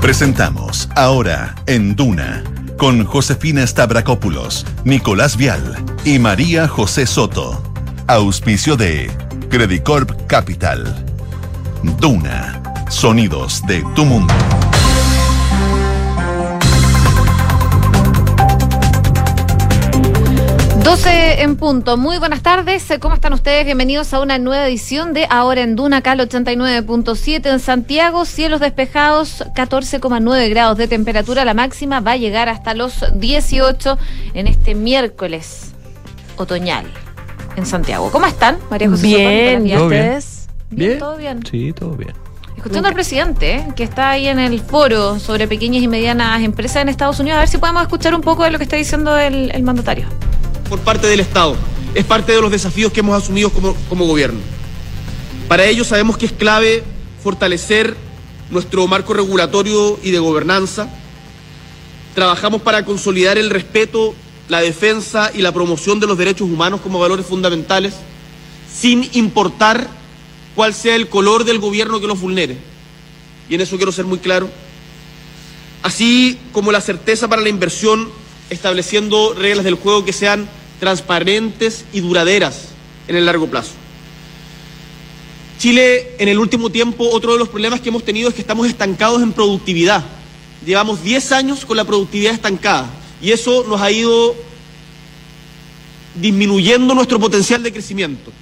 Presentamos ahora en Duna con Josefina Stavrakopoulos, Nicolás Vial y María José Soto. Auspicio de Credicorp Capital. Duna. Sonidos de tu mundo. 12 en punto. Muy buenas tardes. ¿Cómo están ustedes? Bienvenidos a una nueva edición de Ahora en Duna, Cal 89.7 en Santiago. Cielos despejados, 14,9 grados de temperatura. La máxima va a llegar hasta los 18 en este miércoles otoñal en Santiago. ¿Cómo están, María José? Bien, ¿y ustedes? Bien. ¿Todo bien? Sí, todo bien. Escuchando al presidente, ¿eh? que está ahí en el foro sobre pequeñas y medianas empresas en Estados Unidos, a ver si podemos escuchar un poco de lo que está diciendo el mandatario por parte del Estado. Es parte de los desafíos que hemos asumido como, como gobierno. Para ello sabemos que es clave fortalecer nuestro marco regulatorio y de gobernanza. Trabajamos para consolidar el respeto, la defensa y la promoción de los derechos humanos como valores fundamentales, sin importar cuál sea el color del gobierno que los vulnere. Y en eso quiero ser muy claro. Así como la certeza para la inversión, estableciendo reglas del juego que sean transparentes y duraderas en el largo plazo. Chile, en el último tiempo, otro de los problemas que hemos tenido es que estamos estancados en productividad. Llevamos 10 años con la productividad estancada y eso nos ha ido disminuyendo nuestro potencial de crecimiento.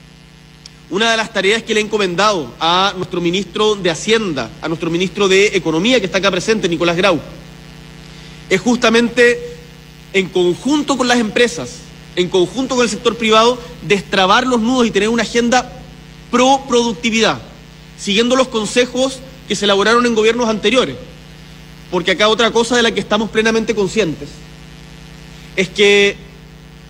Una de las tareas que le he encomendado a nuestro ministro de Hacienda, a nuestro ministro de Economía que está acá presente, Nicolás Grau, es justamente en conjunto con las empresas en conjunto con el sector privado, destrabar los nudos y tener una agenda pro productividad, siguiendo los consejos que se elaboraron en gobiernos anteriores. Porque acá otra cosa de la que estamos plenamente conscientes es que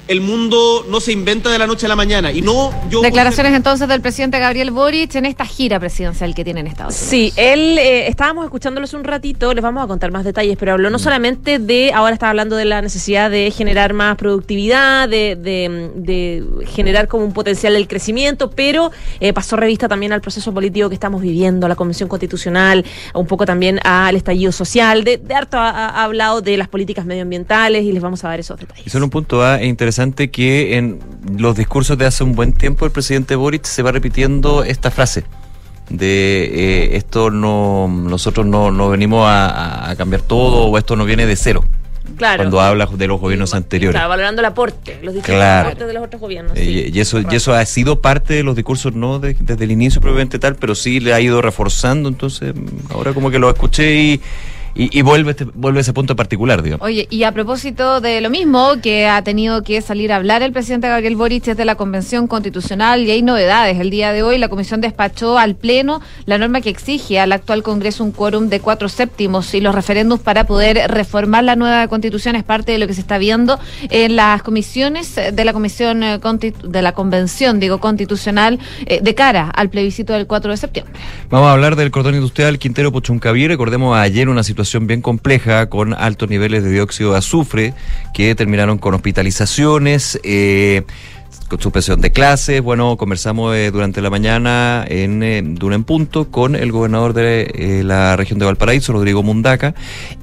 el mundo no se inventa de la noche a la mañana. Y no yo. Declaraciones entonces del presidente Gabriel Boric en esta gira presidencial que tiene en Estados Unidos. Sí, él eh, estábamos escuchándolos un ratito, les vamos a contar más detalles, pero habló no mm. solamente de, ahora está hablando de la necesidad de generar más productividad, de, de, generar como un potencial del crecimiento, pero eh, pasó revista también al proceso político que estamos viviendo, a la Convención Constitucional, un poco también al estallido social, de, harto ha, hablado de las políticas medioambientales y les vamos a dar esos detalles. Y solo un punto A, interesante que en los discursos de hace un buen tiempo el presidente Boric se va repitiendo esta frase de eh, esto no nosotros no, no venimos a, cambiar todo o esto no viene de cero. Claro. Cuando habla de los gobiernos anteriores. Claro, valorando el aporte, los distintos aportes de los otros gobiernos. Eh, y, eso, y eso ha sido parte de los discursos, no desde el inicio probablemente tal, pero sí le ha ido reforzando. Entonces, ahora como que lo escuché y y, vuelve, este, vuelve ese punto particular, digamos. Oye, y a propósito de lo mismo, que ha tenido que salir a hablar el presidente Gabriel Boric desde la Convención Constitucional y hay novedades. El día de hoy la Comisión despachó al Pleno la norma que exige al actual Congreso un quórum de cuatro séptimos y los referéndums para poder reformar la nueva Constitución es parte de lo que se está viendo en las comisiones de la Comisión eh, de la Convención, digo, Constitucional eh, de cara al plebiscito del 4 de septiembre. Vamos a hablar del cordón industrial Quintero Puchuncaví. Recordemos ayer una situación bien compleja con altos niveles de dióxido de azufre que terminaron con hospitalizaciones. Eh, suspensión de clases. Bueno, conversamos eh, durante la mañana en eh, Duna en Punto con el gobernador de la región de Valparaíso, Rodrigo Mundaca,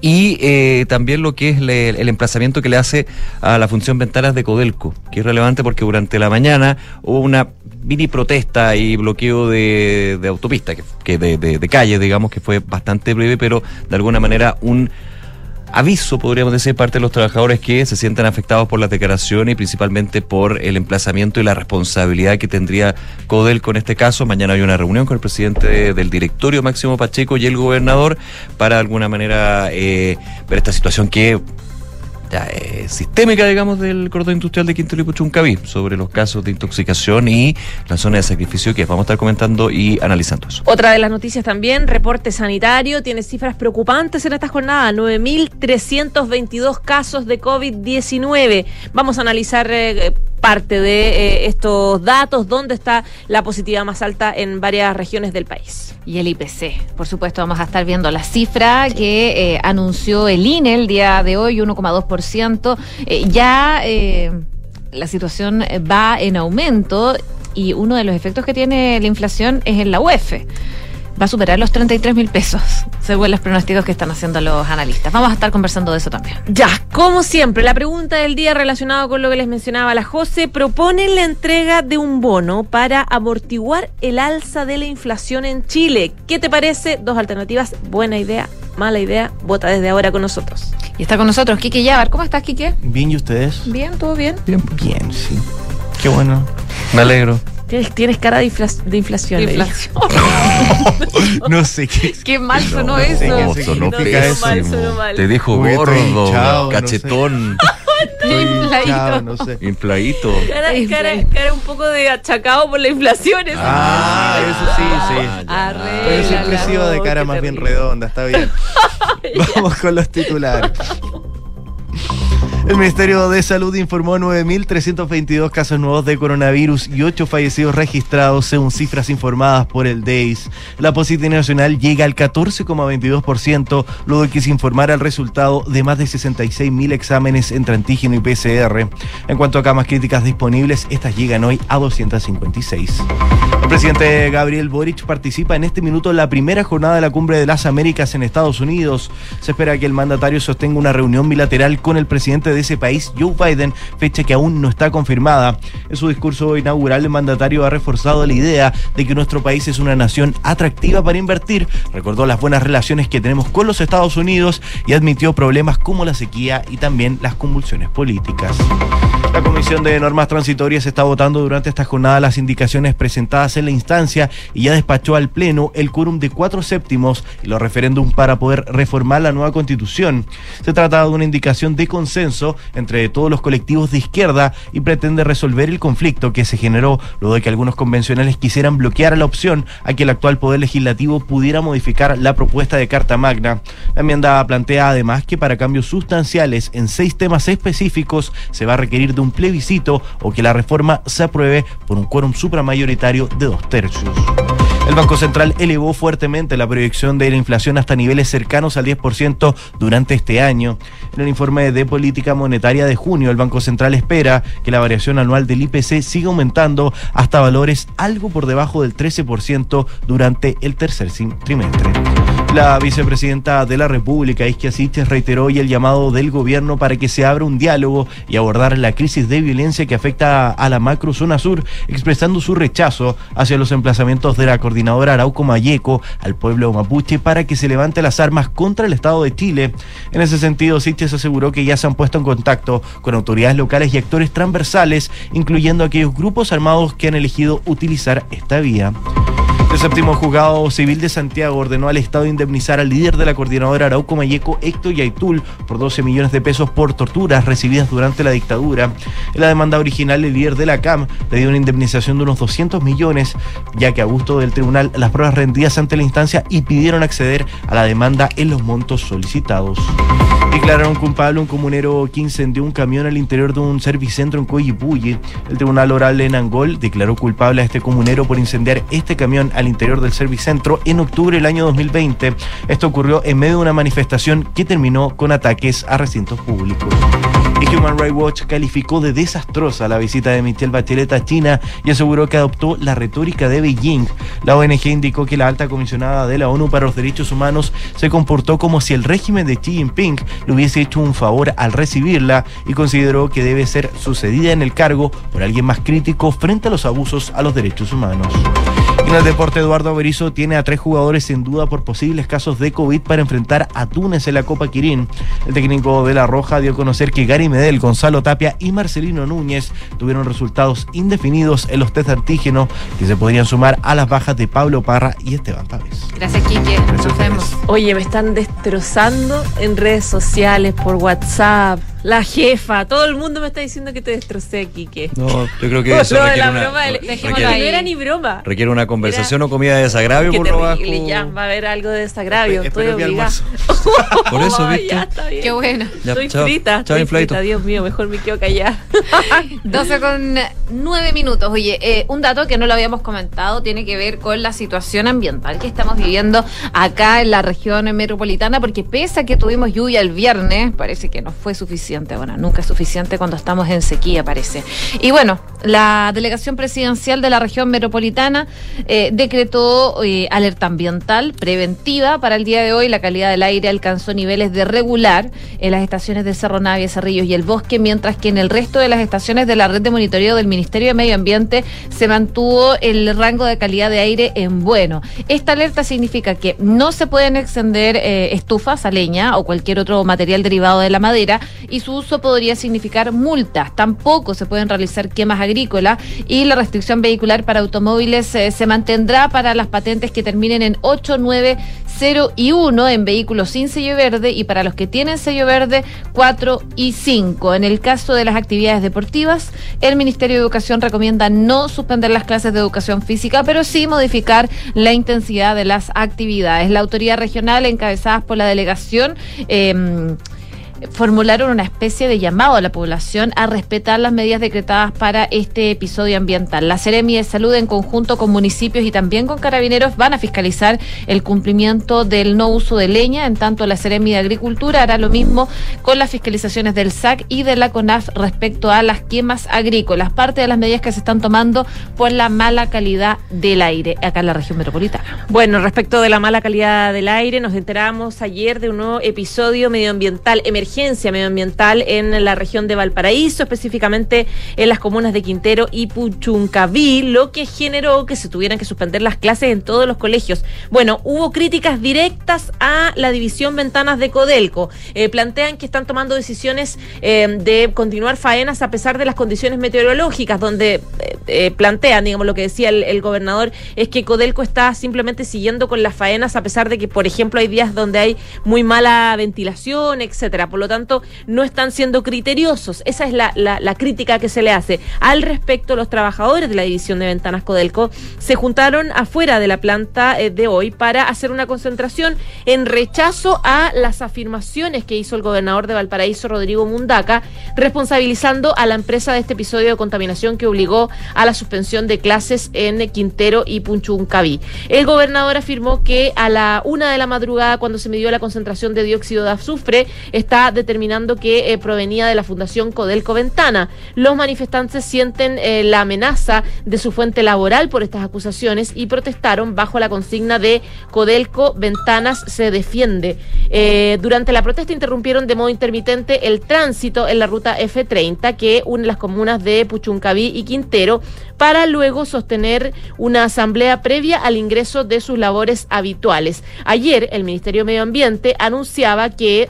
y también lo que es el emplazamiento que le hace a la función ventanas de Codelco, que es relevante porque durante la mañana hubo una mini protesta y bloqueo de, de autopista, que, de, de, calle, digamos, que fue bastante breve, pero de alguna manera un aviso, podríamos decir, parte de los trabajadores que se sienten afectados por las declaraciones y principalmente por el emplazamiento y la responsabilidad que tendría Codel con este caso. Mañana hay una reunión con el presidente del directorio, Máximo Pacheco, y el gobernador para de alguna manera eh, ver esta situación que eh, sistémica, digamos, del cordón industrial de Quintero y sobre los casos de intoxicación y la zona de sacrificio que vamos a estar comentando y analizando eso. Otra de las noticias también, reporte sanitario, tiene cifras preocupantes en esta jornada, 9.322 casos de COVID-19. Vamos a analizar... Eh, parte de eh, estos datos, dónde está la positividad más alta en varias regiones del país. Y el IPC, por supuesto, vamos a estar viendo la cifra que eh, anunció el INE el día de hoy, 1,2%. Eh, ya la situación va en aumento y uno de los efectos que tiene la inflación es en la UEF va a superar los 33 mil pesos, según los pronósticos que están haciendo los analistas. Vamos a estar conversando de eso también. Ya, como siempre, la pregunta del día relacionada con lo que les mencionaba la José, propone la entrega de un bono para amortiguar el alza de la inflación en Chile. ¿Qué te parece? Dos alternativas, buena idea, mala idea, vota desde ahora con nosotros. Y está con nosotros Quique Yabar. ¿Cómo estás, Quique? Bien, ¿y ustedes? Bien, todo bien. Bien, bien, sí. Qué bueno. Me alegro. Tienes, tienes cara de, infla- de inflación. De inflación. no sé qué. Qué mal sonó No, eso. sí, No, sí, sonó no, pésimo. Te dejo estoy gordo, hinchado, no cachetón, Estoy Infladito. hinchado, no sé. infladito. Cara, cara, sí. cara un poco de achacado por la inflación. eso. Ah, eso sí, sí. Arréglala. Pero siempre he sido de cara más bien redonda, está bien. Vamos con los titulares. El Ministerio de Salud informó 9.322 casos nuevos de coronavirus y 8 fallecidos registrados según cifras informadas por el DEIS. La positividad nacional llega al 14,22% luego que se informara el resultado de más de 66.000 exámenes entre antígeno y PCR. En cuanto a camas críticas disponibles, estas llegan hoy a 256. El presidente Gabriel Boric participa en este minuto en la primera jornada de la Cumbre de las Américas en Estados Unidos. Se espera que el mandatario sostenga una reunión bilateral con el presidente de ese país, Joe Biden, fecha que aún no está confirmada. En su discurso inaugural, el mandatario ha reforzado la idea de que nuestro país es una nación atractiva para invertir, recordó las buenas relaciones que tenemos con los Estados Unidos y admitió problemas como la sequía y también las convulsiones políticas. La Comisión de Normas Transitorias está votando durante esta jornada las indicaciones presentadas en la instancia y ya despachó al Pleno el quórum de cuatro séptimos y los referéndum para poder reformar la nueva constitución. Se trata de una indicación de consenso entre todos los colectivos de izquierda y pretende resolver el conflicto que se generó luego de que algunos convencionales quisieran bloquear la opción a que el actual Poder Legislativo pudiera modificar la propuesta de Carta Magna. La enmienda plantea además que para cambios sustanciales en seis temas específicos se va a requerir de un plebiscito o que la reforma se apruebe por un quórum supramayoritario de dos tercios. El Banco Central elevó fuertemente la proyección de la inflación hasta niveles cercanos al 10% durante este año. En el informe de política monetaria de junio, el Banco Central espera que la variación anual del IPC siga aumentando hasta valores algo por debajo del 13% durante el tercer trimestre. La vicepresidenta de la República, Isquia Siches, reiteró hoy el llamado del gobierno para que se abra un diálogo y abordar la crisis de violencia que afecta a la macro zona sur, expresando su rechazo hacia los emplazamientos de la coordinadora Arauco Mayeco al pueblo mapuche para que se levante las armas contra el Estado de Chile. En ese sentido, Siches aseguró que ya se han puesto en contacto con autoridades locales y actores transversales, incluyendo aquellos grupos armados que han elegido utilizar esta vía. El séptimo juzgado civil de Santiago ordenó al Estado indemnizar al líder de la coordinadora Arauco Mayeco, Héctor Yaitul, por 12 millones de pesos por torturas recibidas durante la dictadura. En la demanda original, el líder de la CAM dio una indemnización de unos 200 millones, ya que a gusto del tribunal las pruebas rendidas ante la instancia y pidieron acceder a la demanda en los montos solicitados. Declararon culpable un comunero que incendió un camión al interior de un servicentro en Coyipulli. El tribunal oral en Angol declaró culpable a este comunero por incendiar este camión al interior del servicentro en octubre del año 2020. Esto ocurrió en medio de una manifestación que terminó con ataques a recintos públicos. Y Human Rights Watch calificó de desastrosa la visita de Michelle Bachelet a China y aseguró que adoptó la retórica de Beijing. La ONG indicó que la alta comisionada de la ONU para los Derechos Humanos se comportó como si el régimen de Xi Jinping le hubiese hecho un favor al recibirla y consideró que debe ser sucedida en el cargo por alguien más crítico frente a los abusos a los derechos humanos. En el deporte, Eduardo Berizzo tiene a tres jugadores en duda por posibles casos de COVID para enfrentar a Túnez en la Copa Quirín. El técnico de La Roja dio a conocer que Gary Medel, Gonzalo Tapia y Marcelino Núñez tuvieron resultados indefinidos en los test de antígeno que se podrían sumar a las bajas de Pablo Parra y Esteban Pávez. Gracias, Quique. Gracias Nos vemos. Oye, me están destrozando en redes sociales, por WhatsApp, la jefa, todo el mundo me está diciendo que te destrocé, Quique. No, yo creo que eso de requiere la una, broma que ahí. no era ni broma. requiere una conversación o comida de desagravio por lo bajo. ya va a haber algo de desagravio. Estoy obligada. Por eso, ¿viste? ya está bien. Qué bueno. Ya, estoy chao. frita, Chao, estoy infladito. frita. Dios mío, mejor me quedo callada. 12 con 9 minutos. Oye, eh, un dato que no lo habíamos comentado tiene que ver con la situación ambiental que estamos viviendo. viviendo acá en la región metropolitana, porque pese a que tuvimos lluvia el viernes, parece que no fue suficiente. Bueno, nunca es suficiente cuando estamos en sequía, parece. Y bueno, la delegación presidencial de la región metropolitana eh, decretó eh, alerta ambiental preventiva para el día de hoy. La calidad del aire alcanzó niveles de regular en las estaciones de Cerro Navia, Cerrillos y El Bosque, mientras que en el resto de las estaciones de la red de monitoreo del Ministerio de Medio Ambiente se mantuvo el rango de calidad de aire en bueno. Esta alerta significa que no se pueden extender eh, estufas a leña o cualquier otro material derivado de la madera y su uso podría significar multas. Tampoco se pueden realizar quemas agrícolas y la restricción vehicular para automóviles eh, se mantendrá para las patentes que terminen en 8, 9, 0 y 1 en vehículos sin sello verde y para los que tienen sello verde 4 y 5. En el caso de las actividades deportivas, el Ministerio de Educación recomienda no suspender las clases de educación física, pero sí modificar la intensidad de las actividades. La autoridad regional, encabezada por la delegación, eh, formularon una especie de llamado a la población a respetar las medidas decretadas para este episodio ambiental. La Seremi de Salud, en conjunto con municipios y también con carabineros, van a fiscalizar el cumplimiento del no uso de leña. En tanto, la Seremi de Agricultura hará lo mismo con las fiscalizaciones del SAC y de la CONAF respecto a las quemas agrícolas. Parte de las medidas que se están tomando por la mala calidad del aire acá en la región metropolitana. Bueno, respecto de la mala calidad del aire, nos enteramos ayer de un nuevo episodio medioambiental emergente emergencia medioambiental en la región de Valparaíso, específicamente en las comunas de Quintero y Puchuncaví, lo que generó que se tuvieran que suspender las clases en todos los colegios. Bueno, hubo críticas directas a la división Ventanas de Codelco. Eh, plantean que están tomando decisiones eh, de continuar faenas a pesar de las condiciones meteorológicas, donde eh, plantean, digamos, lo que decía el, el gobernador, es que Codelco está simplemente siguiendo con las faenas a pesar de que, por ejemplo, hay días donde hay muy mala ventilación, etcétera. Por lo tanto, no están siendo criteriosos. Esa es la, la, crítica que se le hace. Al respecto, los trabajadores de la división de ventanas Codelco se juntaron afuera de la planta eh, de hoy para hacer una concentración en rechazo a las afirmaciones que hizo el gobernador de Valparaíso, Rodrigo Mundaca, responsabilizando a la empresa de este episodio de contaminación que obligó a la suspensión de clases en Quintero y Punchuncaví. El gobernador afirmó que a la una de la madrugada, cuando se midió la concentración de dióxido de azufre, está determinando que eh, provenía de la Fundación Codelco Ventana. Los manifestantes sienten eh, la amenaza de su fuente laboral por estas acusaciones y protestaron bajo la consigna de Codelco Ventanas se defiende. Eh, durante la protesta interrumpieron de modo intermitente el tránsito en la ruta F30 que une las comunas de Puchuncaví y Quintero para luego sostener una asamblea previa al ingreso de sus labores habituales. Ayer el Ministerio de Medio Ambiente anunciaba que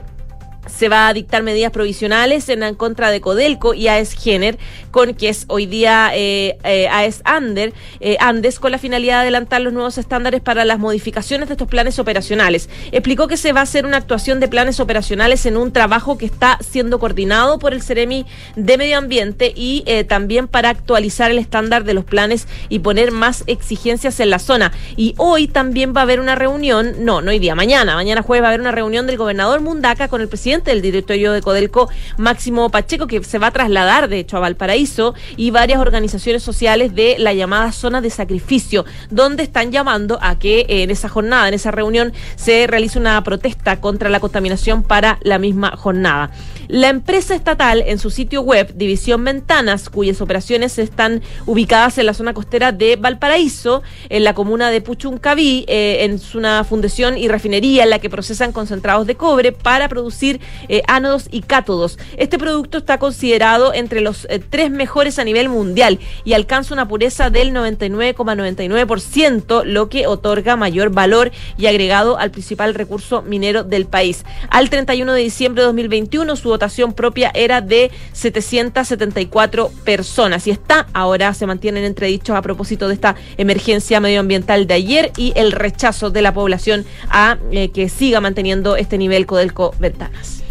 se va a dictar medidas provisionales en, contra de Codelco y AES Gener, con que es hoy día eh, eh, AES Ander, eh, Andes, con la finalidad de adelantar los nuevos estándares para las modificaciones de estos planes operacionales. Explicó que se va a hacer una actuación de planes operacionales en un trabajo que está siendo coordinado por el Ceremi de Medio Ambiente y también para actualizar el estándar de los planes y poner más exigencias en la zona. Y hoy también va a haber una reunión, no, no hoy día, mañana, mañana jueves va a haber una reunión del gobernador Mundaca con el presidente del directorio de Codelco, Máximo Pacheco, que se va a trasladar, de hecho, a Valparaíso, y varias organizaciones sociales de la llamada zona de sacrificio, donde están llamando a que en esa jornada, en esa reunión, se realice una protesta contra la contaminación para la misma jornada. La empresa estatal, en su sitio web, División Ventanas, cuyas operaciones están ubicadas en la zona costera de Valparaíso, en la comuna de Puchuncaví, eh, en una fundación y refinería en la que procesan concentrados de cobre para producir eh, ánodos y cátodos. Este producto está considerado entre los eh, tres mejores a nivel mundial y alcanza una pureza del 99,99%, lo que otorga mayor valor y agregado al principal recurso minero del país. Al 31 de diciembre de 2021, su votación propia era de 774 personas y está ahora se mantienen entredichos a propósito de esta emergencia medioambiental de ayer y el rechazo de la población a eh, que siga manteniendo este nivel Codelco Ventanas.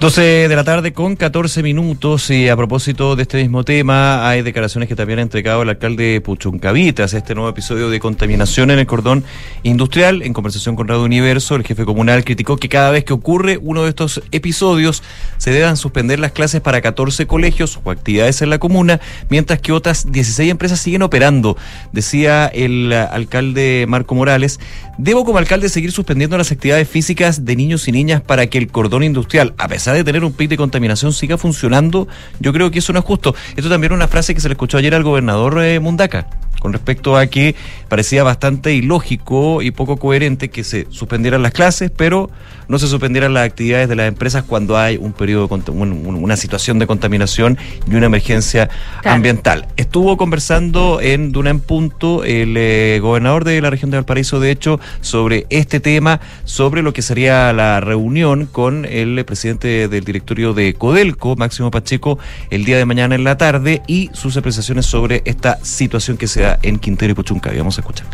12 de la tarde con 14 minutos y a propósito de este mismo tema hay declaraciones que también ha entregado el alcalde Puchuncavitas este nuevo episodio de contaminación en el cordón industrial. En conversación con Radio Universo, el jefe comunal criticó que cada vez que ocurre uno de estos episodios se deban suspender las clases para 14 colegios o actividades en la comuna, mientras que otras 16 empresas siguen operando. Decía el alcalde Marco Morales, debo como alcalde seguir suspendiendo las actividades físicas de niños y niñas para que el cordón industrial, a pesar de tener un pic de contaminación siga funcionando, yo creo que eso no es justo. Esto también es una frase que se le escuchó ayer al gobernador eh, Mundaca con respecto a que parecía bastante ilógico y poco coherente que se suspendieran las clases, pero no se suspendieran las actividades de las empresas cuando hay un periodo, de una situación de contaminación y una emergencia ambiental. Estuvo conversando en Duna en Punto el eh, gobernador de la región de Valparaíso, de hecho, sobre este tema, sobre lo que sería la reunión con el presidente del directorio de Codelco, Máximo Pacheco, el día de mañana en la tarde y sus apreciaciones sobre esta situación que se da en Quintero y Puchunca. Vamos a escuchar.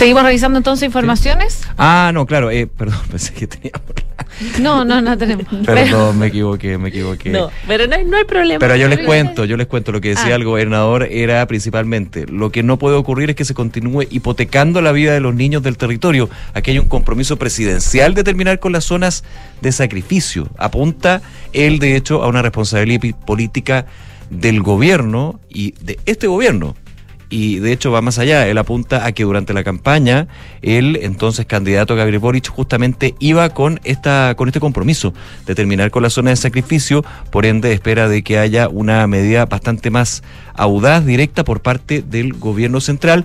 ¿Seguimos revisando entonces informaciones? Ah, no, claro, eh, perdón, pensé que teníamos... No, no, no tenemos. Perdón, me equivoqué, me equivoqué. No, pero no hay, no hay problema. Pero yo les cuento, yo les cuento, lo que decía ah. el gobernador era principalmente, lo que no puede ocurrir es que se continúe hipotecando la vida de los niños del territorio. Aquí hay un compromiso presidencial de terminar con las zonas de sacrificio. Apunta él, de hecho, a una responsabilidad política del gobierno y de este gobierno y de hecho va más allá. Él apunta a que durante la campaña el entonces candidato Gabriel Boric justamente iba con esta con este compromiso de terminar con la zona de sacrificio, por ende espera de que haya una medida bastante más audaz, directa por parte del gobierno central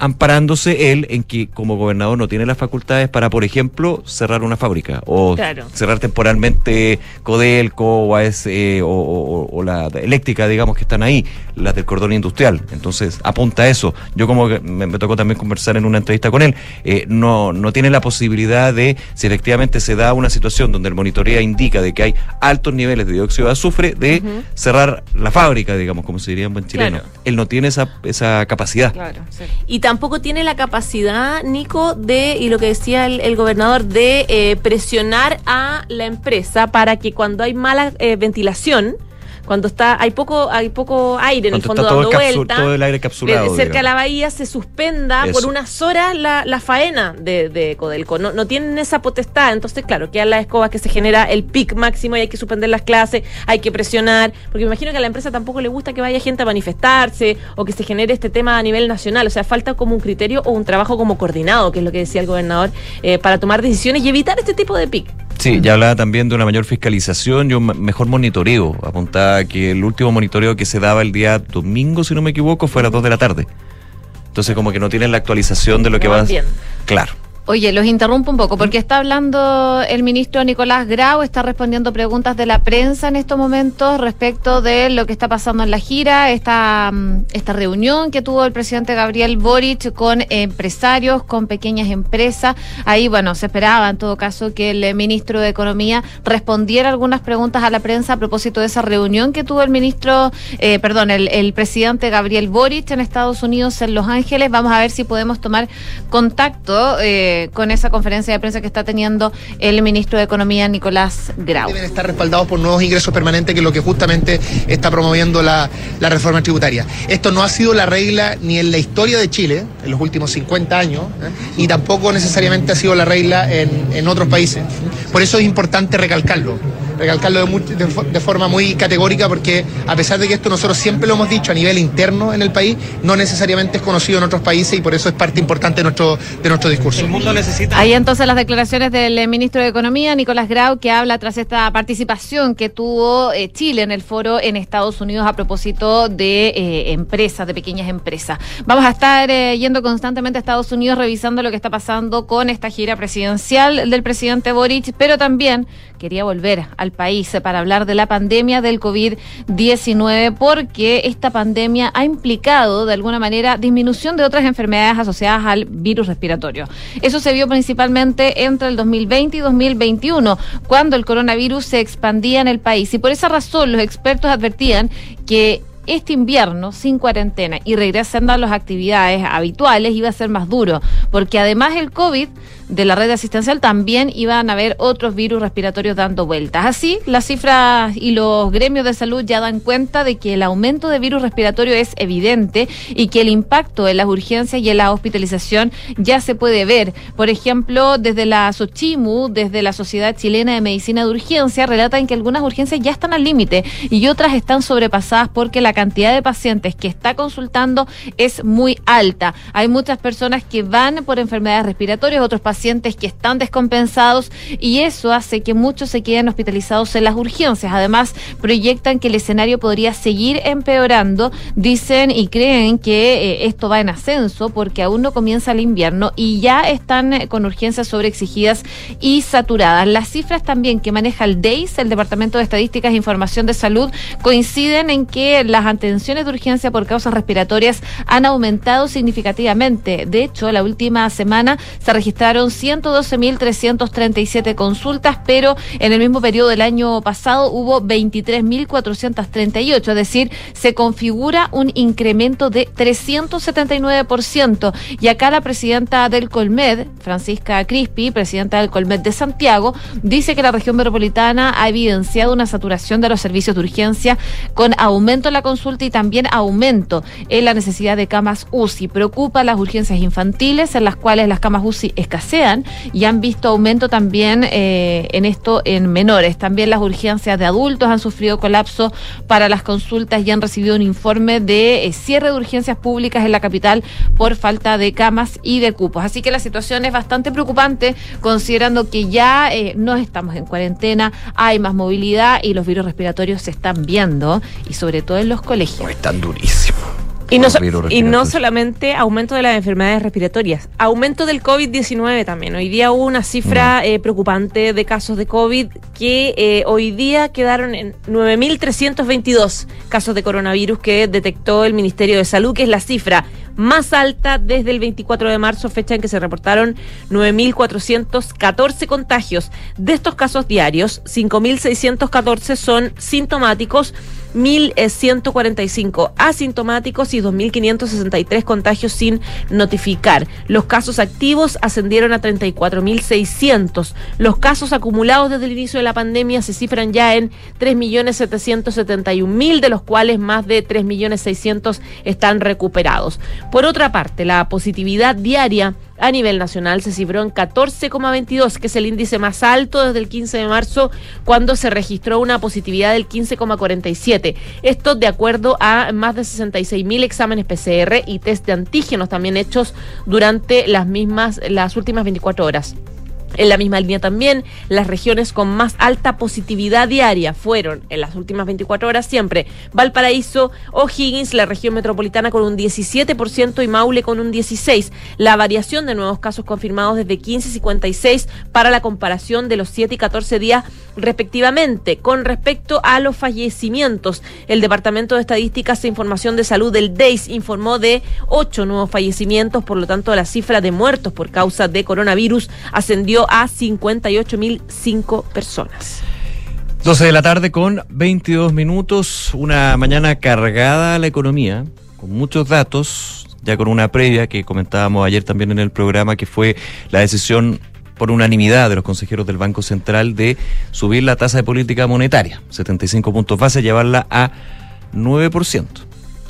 amparándose él en que como gobernador no tiene las facultades para, por ejemplo, cerrar una fábrica o cerrar temporalmente Codelco o, e, o, la eléctrica, digamos, que están ahí, las del cordón industrial. Entonces, apunta a eso. Yo como me, me tocó también conversar en una entrevista con él, eh, no, no tiene la posibilidad de, si efectivamente se da una situación donde el monitoreo indica de que hay altos niveles de dióxido de azufre, de cerrar la fábrica, digamos, como se diría en buen chileno. Él no tiene esa, esa capacidad. Claro, Y tampoco tiene la capacidad, Nico, de, y lo que decía el, gobernador, de eh, presionar a la empresa para que cuando hay mala eh, ventilación, cuando está hay poco hay poco aire en el fondo dando vuelta, todo el aire capsulado, cerca de la bahía se suspenda por unas horas la, la faena de, de Codelco. No, no, tienen esa potestad, entonces claro, quedan las escobas que se genera el pic máximo y hay que suspender las clases, hay que presionar, porque me imagino que a la empresa tampoco le gusta que vaya gente a manifestarse o que se genere este tema a nivel nacional, o sea, falta como un criterio o un trabajo como coordinado, que es lo que decía el gobernador, eh, para tomar decisiones y evitar este tipo de pic. Sí, ya hablaba también de una mayor fiscalización y un mejor monitoreo. Apuntaba que el último monitoreo que se daba el día domingo, si no me equivoco, fue a las 2 de la tarde. Entonces como que no tienen la actualización de lo que va. Claro. Oye, los interrumpo un poco porque está hablando el ministro Nicolás Grau, está respondiendo preguntas de la prensa en estos momentos respecto de lo que está pasando en la gira, esta, mm, esta reunión que tuvo el presidente Gabriel Boric con empresarios, con pequeñas empresas. Ahí, bueno, se esperaba en todo caso que el ministro de Economía respondiera algunas preguntas a la prensa a propósito de esa reunión que tuvo el ministro, eh, perdón, el, el presidente Gabriel Boric en Estados Unidos, en Los Ángeles. Vamos a ver si podemos tomar contacto. Eh, con esa conferencia de prensa que está teniendo el ministro de Economía, Nicolás Grau. Deben estar respaldados por nuevos ingresos permanentes, que es lo que justamente está promoviendo la, reforma tributaria. Esto no ha sido la regla ni en la historia de Chile, en los últimos 50 años, ¿eh? y tampoco necesariamente ha sido la regla en, en otros países. Por eso es importante recalcarlo recalcarlo de, de, forma muy categórica porque a pesar de que esto nosotros siempre lo hemos dicho a nivel interno en el país, no necesariamente es conocido en otros países y por eso es parte importante de nuestro, de nuestro discurso. Ahí entonces las declaraciones del eh, ministro de Economía, Nicolás Grau, que habla tras esta participación que tuvo eh, Chile en el foro en Estados Unidos a propósito de eh, empresas, de pequeñas empresas. Vamos a estar yendo constantemente a Estados Unidos revisando lo que está pasando con esta gira presidencial del presidente Boric, pero también quería volver al país para hablar de la pandemia del COVID-19 porque esta pandemia ha implicado de alguna manera disminución de otras enfermedades asociadas al virus respiratorio. Eso se vio principalmente entre el 2020 y 2021, cuando el coronavirus se expandía en el país. Y por esa razón los expertos advertían que este invierno sin cuarentena y regresando a las actividades habituales iba a ser más duro, porque además el COVID de la red asistencial, también iban a haber otros virus respiratorios dando vueltas. Así, las cifras y los gremios de salud ya dan cuenta de que el aumento de virus respiratorio es evidente y que el impacto en las urgencias y en la hospitalización ya se puede ver. Por ejemplo, desde la SOCHIMU, desde la Sociedad Chilena de Medicina de Urgencia, relatan que algunas urgencias ya están al límite y otras están sobrepasadas porque la cantidad de pacientes que está consultando es muy alta. Hay muchas personas que van por enfermedades respiratorias, otros pacientes que están descompensados y eso hace que muchos se queden hospitalizados en las urgencias. Además, proyectan que el escenario podría seguir empeorando, dicen y creen que eh, esto va en ascenso porque aún no comienza el invierno y ya están eh, con urgencias sobreexigidas y saturadas. Las cifras también que maneja el DEIS, el Departamento de Estadísticas e Información de Salud, coinciden en que las atenciones de urgencia por causas respiratorias han aumentado significativamente. De hecho, la última semana se registraron 112.337 consultas, pero en el mismo periodo del año pasado hubo 23.438, es decir, se configura un incremento de 379%. Y acá la presidenta del Colmed, Francisca Crispi, presidenta del Colmed de Santiago, dice que la región metropolitana ha evidenciado una saturación de los servicios de urgencia con aumento en la consulta y también aumento en la necesidad de camas UCI. Preocupa las urgencias infantiles en las cuales las camas UCI escasean y han visto aumento también eh, en esto en menores. También las urgencias de adultos han sufrido colapso para las consultas y han recibido un informe de eh, cierre de urgencias públicas en la capital por falta de camas y de cupos. Así que la situación es bastante preocupante considerando que ya eh, no estamos en cuarentena, hay más movilidad y los virus respiratorios se están viendo y sobre todo en los colegios. Están durísimos. Y no, so- y no solamente aumento de las enfermedades respiratorias, aumento del COVID-19 también. Hoy día hubo una cifra eh, preocupante de casos de COVID que eh, hoy día quedaron en 9.322 casos de coronavirus que detectó el Ministerio de Salud, que es la cifra más alta desde el 24 de marzo, fecha en que se reportaron 9.414 contagios. De estos casos diarios, 5.614 son sintomáticos, 1.145 asintomáticos y 2.563 contagios sin notificar. Los casos activos ascendieron a 34.600. Los casos acumulados desde el inicio de la pandemia se cifran ya en 3.771.000, de los cuales más de 3.600.000 están recuperados. Por otra parte, la positividad diaria a nivel nacional se cifró en 14,22, que es el índice más alto desde el 15 de marzo, cuando se registró una positividad del 15,47. Esto de acuerdo a más de 66 mil exámenes PCR y test de antígenos también hechos durante las mismas, las últimas 24 horas. En la misma línea también, las regiones con más alta positividad diaria fueron, en las últimas 24 horas siempre, Valparaíso, O'Higgins, la región metropolitana con un 17% y Maule con un 16%. La variación de nuevos casos confirmados desde 15 y 56 para la comparación de los 7 y 14 días respectivamente. Con respecto a los fallecimientos, el Departamento de Estadísticas e Información de Salud del DEIS informó de 8 nuevos fallecimientos, por lo tanto la cifra de muertos por causa de coronavirus ascendió a 58.005 personas. 12 de la tarde con 22 minutos, una mañana cargada a la economía, con muchos datos, ya con una previa que comentábamos ayer también en el programa, que fue la decisión por unanimidad de los consejeros del Banco Central de subir la tasa de política monetaria, 75 puntos base, llevarla a 9%.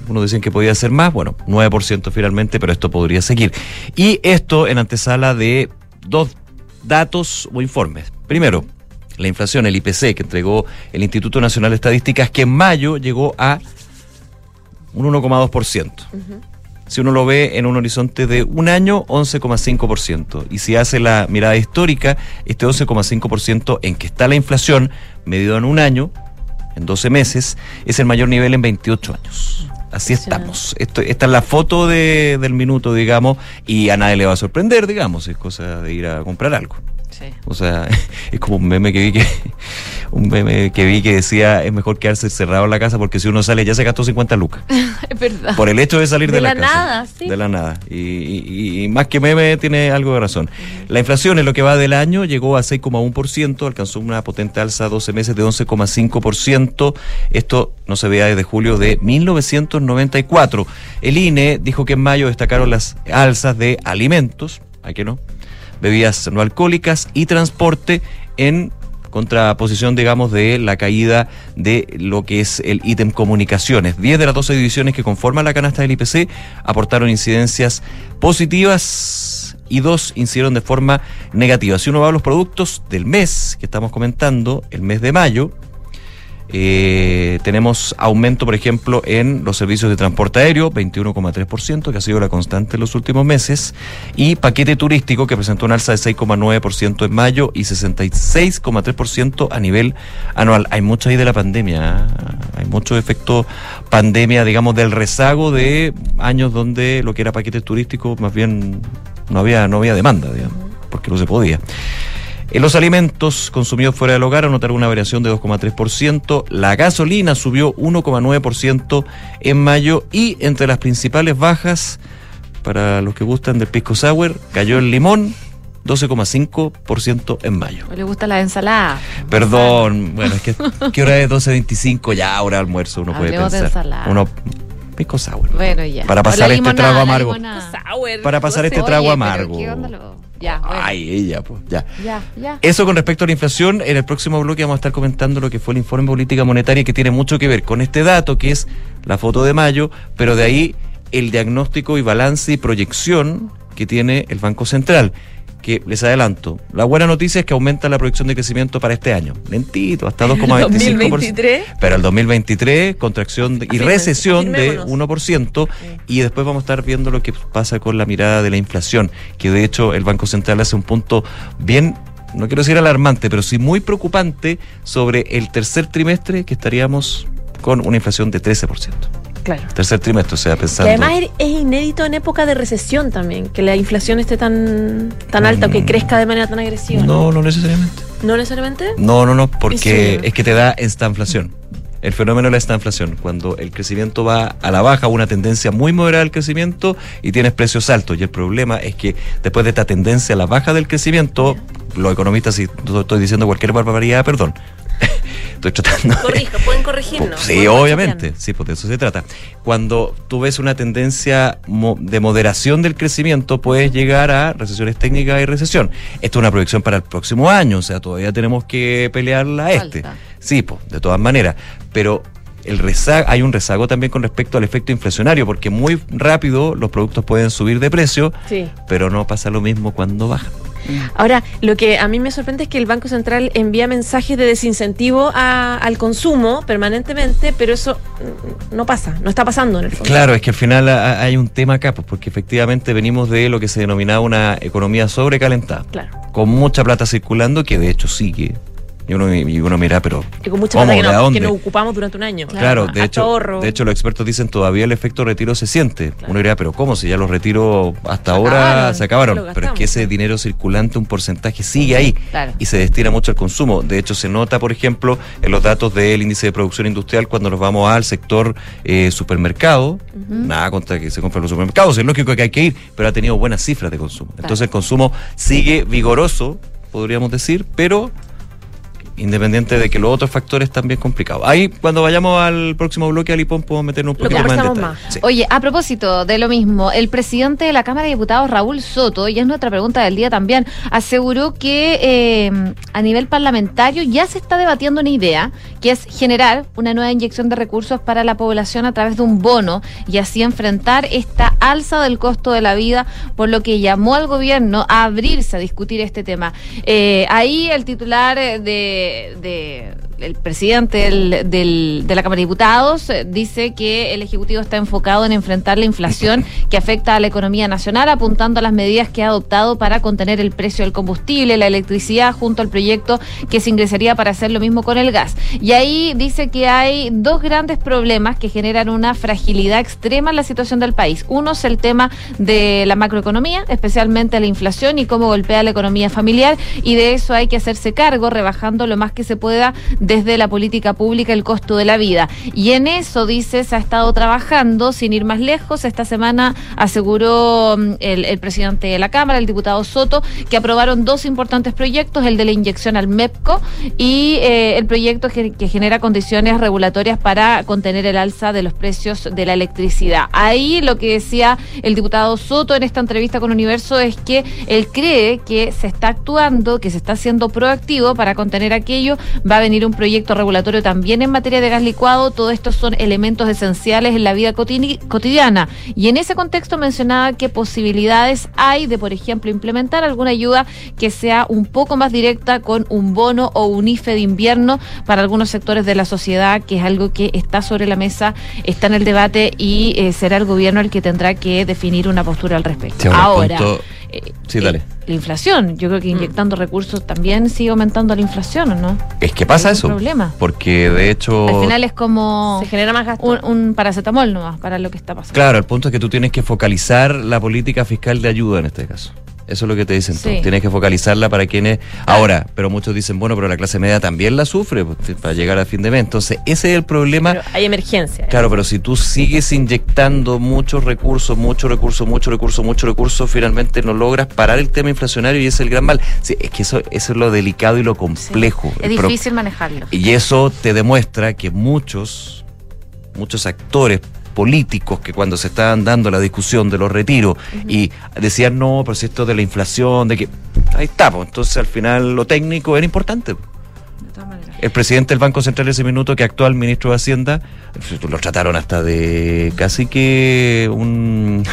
Algunos dicen que podía ser más, bueno, 9% finalmente, pero esto podría seguir. Y esto en antesala de dos datos o informes. Primero, la inflación, el IPC, que entregó el Instituto Nacional de Estadísticas, que en mayo llegó a un 1,2%. Si uno lo ve en un horizonte de un año, 11,5%. Y si hace la mirada histórica, este 11,5% en que está la inflación, medido en un año, en 12 meses, es el mayor nivel en 28 años. Así estamos. Esto, esta es la foto de- del minuto, digamos, y a nadie le va a sorprender, digamos, es cosa de ir a comprar algo. Sí. O sea, es como un meme que vi que un meme que vi que decía es mejor quedarse cerrado en la casa porque si uno sale ya se gastó 50 lucas. Es verdad. Por el hecho de salir de, De la, la casa. nada, sí. De la nada. Y, y- y más que meme tiene algo de razón. La inflación en lo que va del año llegó a 6,1%, alcanzó una potente alza a 12 meses de 11,5%. Esto no se veía desde julio de 1994. El INE dijo que en mayo destacaron las alzas de alimentos, ¿a qué no? Bebidas no alcohólicas y transporte en contraposición, digamos, de la caída de lo que es el ítem comunicaciones. 10 de las 12 divisiones que conforman la canasta del IPC aportaron incidencias positivas y dos incidieron de forma negativa. Si uno va a los productos del mes que estamos comentando, el mes de mayo, eh, tenemos aumento, por ejemplo, en los servicios de transporte aéreo, 21,3%, que ha sido la constante en los últimos meses, y paquete turístico, que presentó un alza de 6,9% en mayo y 66,3% a nivel anual. Hay mucho ahí de la pandemia, ¿eh? hay mucho efecto pandemia, digamos, del rezago de años donde lo que era paquete turístico, más bien no había, no había demanda, digamos, porque no se podía. En los alimentos consumidos fuera del hogar anotaron una variación de 2,3%, la gasolina subió 1,9% en mayo y entre las principales bajas, para los que gustan del pisco sour, cayó el limón 12,5% en mayo. ¿O le gusta la ensalada? Perdón, bueno, es que ¿qué hora es 12.25? Ya, hora de almuerzo, uno puede Hablemos de pensar. ensalada. Uno pisco sour. Bueno, ya. Para pasar este limonada, trago amargo. Para pasar este Oye, trago pero amargo. ¿qué onda lo- Ya, bueno. Ay, ella, pues, ya. Ya, ya. Eso con respecto a la inflación, en el próximo bloque vamos a estar comentando lo que fue el informe de política monetaria que tiene mucho que ver con este dato, que es la foto de mayo, pero de ahí el diagnóstico y balance y proyección que tiene el Banco Central. Que les adelanto, la buena noticia es que aumenta la proyección de crecimiento para este año. Lentito, hasta 2,25%. 2023. Pero el 2023, contracción de- y recesión de afirmémonos. 1%. Y después vamos a estar viendo lo que pasa con la mirada de la inflación, que de hecho el Banco Central hace un punto bien, no quiero decir alarmante, pero sí muy preocupante sobre el tercer trimestre, que estaríamos con una inflación de 13%. Claro. Tercer trimestre, o sea, Y pensando... además es- inédito en época de recesión también, que la inflación esté tan, tan alta o que crezca de manera tan agresiva. No, no necesariamente. ¿No necesariamente? No, no, no, porque es que te da estanflación. El fenómeno de la estanflación, cuando el crecimiento va a la baja, una tendencia muy moderada del crecimiento y tienes precios altos. Y el problema es que después de esta tendencia a la baja del crecimiento, los economistas, si no estoy diciendo cualquier barbaridad, perdón. Estoy tratando. de- Corrija, pueden corregirnos. Sí, obviamente, corregirnos. sí, pues de eso se trata. Cuando tú ves una tendencia mo- de moderación del crecimiento, puedes llegar a recesiones técnicas y recesión. Esto es una proyección para el próximo año, o sea, todavía tenemos que pelearla a este. Falta. Sí, pues, de todas maneras. Pero el rezago, hay un rezago también con respecto al efecto inflacionario, porque muy rápido los productos pueden subir de precio, Sí. pero no pasa lo mismo cuando bajan. Ahora, lo que a mí me sorprende es que el Banco Central envía mensajes de desincentivo a- al consumo permanentemente, pero eso mm, no pasa, no está pasando en el fondo. Claro, es que al final ha- hay un tema acá, pues, porque efectivamente venimos de lo que se denominaba una economía sobrecalentada. Claro. con mucha plata circulando, que de hecho sigue. Y uno, y uno mira, pero. Y con mucha ¿cómo? que, ¿De no, dónde? que no ocupamos durante un año. Claro, de hecho, ahorro. de hecho los expertos dicen todavía el efecto retiro se siente. Claro. Uno diría, pero ¿cómo? Si ya los retiros hasta ahora se acabaron. Pero es que ese dinero circulante, un porcentaje sigue ahí Claro. y se destina mucho al consumo. De hecho, se nota, por ejemplo, en los datos del índice de producción industrial cuando nos vamos al sector eh, supermercado. Nada contra que se compren los supermercados, es lógico que hay que ir, pero ha tenido buenas cifras de consumo. Entonces el consumo sigue vigoroso, podríamos decir, pero independiente de que los otros factores bien complicados. Ahí, cuando vayamos al próximo bloque, Alipón, podemos meternos un poquito más en detalle. más. Sí. Oye, a propósito de lo mismo, el presidente de la Cámara de Diputados, Raúl Soto, y es nuestra pregunta del día también, aseguró que eh, a nivel parlamentario ya se está debatiendo una idea, que es generar una nueva inyección de recursos para la población a través de un bono y así enfrentar esta alza del costo de la vida, por lo que llamó al gobierno a abrirse a discutir este tema. Eh, ahí el titular eh, de, el presidente del- de la Cámara de Diputados eh, dice que el Ejecutivo está enfocado en enfrentar la inflación que afecta a la economía nacional, apuntando a las medidas que ha adoptado para contener el precio del combustible, la electricidad, junto al proyecto que se ingresaría para hacer lo mismo con el gas. Y ahí dice que hay dos grandes problemas que generan una fragilidad extrema en la situación del país. Uno es el tema de la macroeconomía, especialmente la inflación y cómo golpea la economía familiar, y de eso hay que hacerse cargo, rebajando lo más que se pueda desde la política pública el costo de la vida. Y en eso, dice, se ha estado trabajando sin ir más lejos. Esta semana aseguró mm, el, presidente de la Cámara, el diputado Soto, que aprobaron dos importantes proyectos, el de la inyección al MEPCO y eh, el proyecto que, genera condiciones regulatorias para contener el alza de los precios de la electricidad. Ahí lo que decía el diputado Soto en esta entrevista con Universo es que él cree que se está actuando, que se está siendo proactivo para contener aquello. Va a venir un proyecto regulatorio también en materia de gas licuado. Todo esto son elementos esenciales en la vida cotidiana. Y en ese contexto mencionaba que posibilidades hay de, por ejemplo, implementar alguna ayuda que sea un poco más directa con un bono o un IFE de invierno para algunos sectores de la sociedad, que es algo que está sobre la mesa, está en el debate y eh, será el gobierno el que tendrá que definir una postura al respecto. Sí, ahora, Ahora, punto- eh, Sí, eh, dale. la inflación, yo creo que inyectando recursos también sigue aumentando la inflación, ¿o no? Es que pasa eso. problema. Porque de hecho. Al final es como Se genera más gasto. un, un paracetamol nomás para lo que está pasando. Claro, el punto es que tú tienes que focalizar la política fiscal de ayuda en este caso. Eso es lo que te dicen Sí. todos. Tienes que focalizarla para quienes. Ahora, pero muchos dicen, bueno, pero la clase media también la sufre pues, para llegar a fin de mes. Entonces, ese es el problema. Pero hay emergencia. Claro, pero si tú sigues inyectando muchos recursos, muchos recursos, muchos recursos, muchos recursos, finalmente no logras parar el tema inflacionario y ese es el gran mal. Sí, es que eso, eso es lo delicado y lo complejo. Es difícil manejarlo. y eso te demuestra que muchos, muchos actores políticos que cuando se estaban dando la discusión de los retiros y decían no, pero si esto de la inflación, de que ahí está, pues, entonces al final lo técnico era importante. El presidente del Banco Central ese minuto, que actual ministro de Hacienda, lo trataron hasta de casi que un,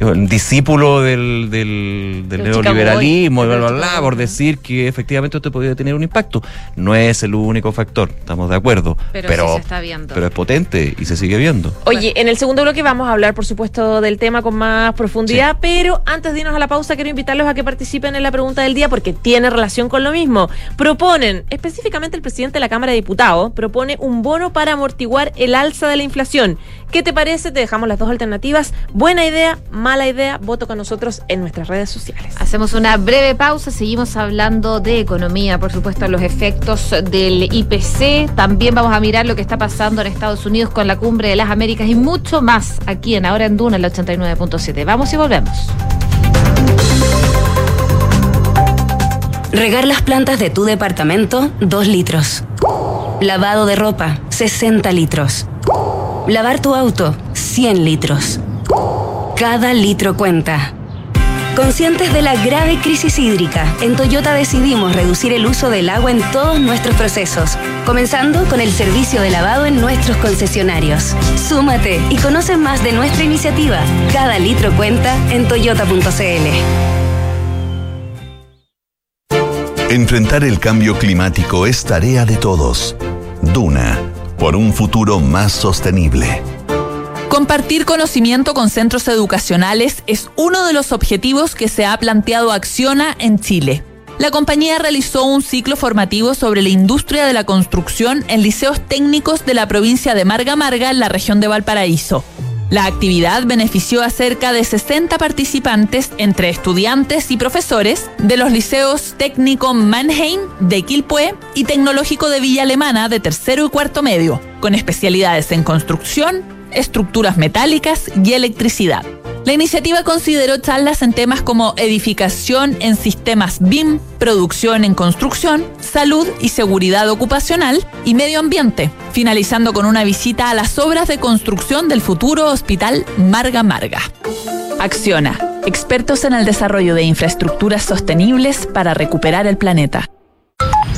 un discípulo del, del, neoliberalismo, Boy, bla, bla, bla, por decir que efectivamente esto podría tener un impacto. No es el único factor, estamos de acuerdo, Pero, pero, sí se está viendo. pero es potente y se sigue viendo. Oye, en el segundo bloque vamos a hablar, por supuesto, del tema con más profundidad, pero antes de irnos a la pausa, quiero invitarlos a que participen en la pregunta del día porque tiene relación con lo mismo. Proponen, específicamente el presidente de la Cámara de Diputados, propone un bono para amortiguar el alza de la inflación. ¿Qué te parece? Te dejamos las dos alternativas. Buena idea, mala idea, voto con nosotros en nuestras redes sociales. Hacemos una breve pausa, seguimos hablando de economía, por supuesto, los efectos del IPC. También vamos a mirar lo que está pasando en Estados Unidos con la cumbre de las Américas y mucho más aquí en Ahora en Duna, el 89.7. Vamos y volvemos. Regar las plantas de tu departamento, 2 litros. Lavado de ropa, 60 litros. Lavar tu auto, 100 litros. Cada litro cuenta. Conscientes de la grave crisis hídrica, en Toyota decidimos reducir el uso del agua en todos nuestros procesos, comenzando con el servicio de lavado en nuestros concesionarios. Súmate y conoce más de nuestra iniciativa. Cada litro cuenta en toyota.cl. Enfrentar el cambio climático es tarea de todos. Duna, por un futuro más sostenible. Compartir conocimiento con centros educacionales es uno de los objetivos que se ha planteado Acciona en Chile. La compañía realizó un ciclo formativo sobre la industria de la construcción en liceos técnicos de la provincia de Marga Marga en la región de Valparaíso. La actividad benefició a cerca de 60 participantes entre estudiantes y profesores de los liceos técnico Mannheim de Quilpué y tecnológico de Villa Alemana de tercero y cuarto medio, con especialidades en construcción, estructuras metálicas y electricidad. La iniciativa consideró charlas en temas como edificación en sistemas BIM, producción en construcción, salud y seguridad ocupacional y medio ambiente, finalizando con una visita a las obras de construcción del futuro Hospital Marga Marga. Acciona, expertos en el desarrollo de infraestructuras sostenibles para recuperar el planeta.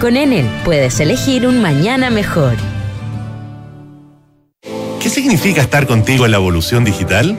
Con Enel puedes elegir un mañana mejor. ¿Qué significa estar contigo en la evolución digital?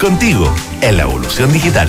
contigo en la evolución digital.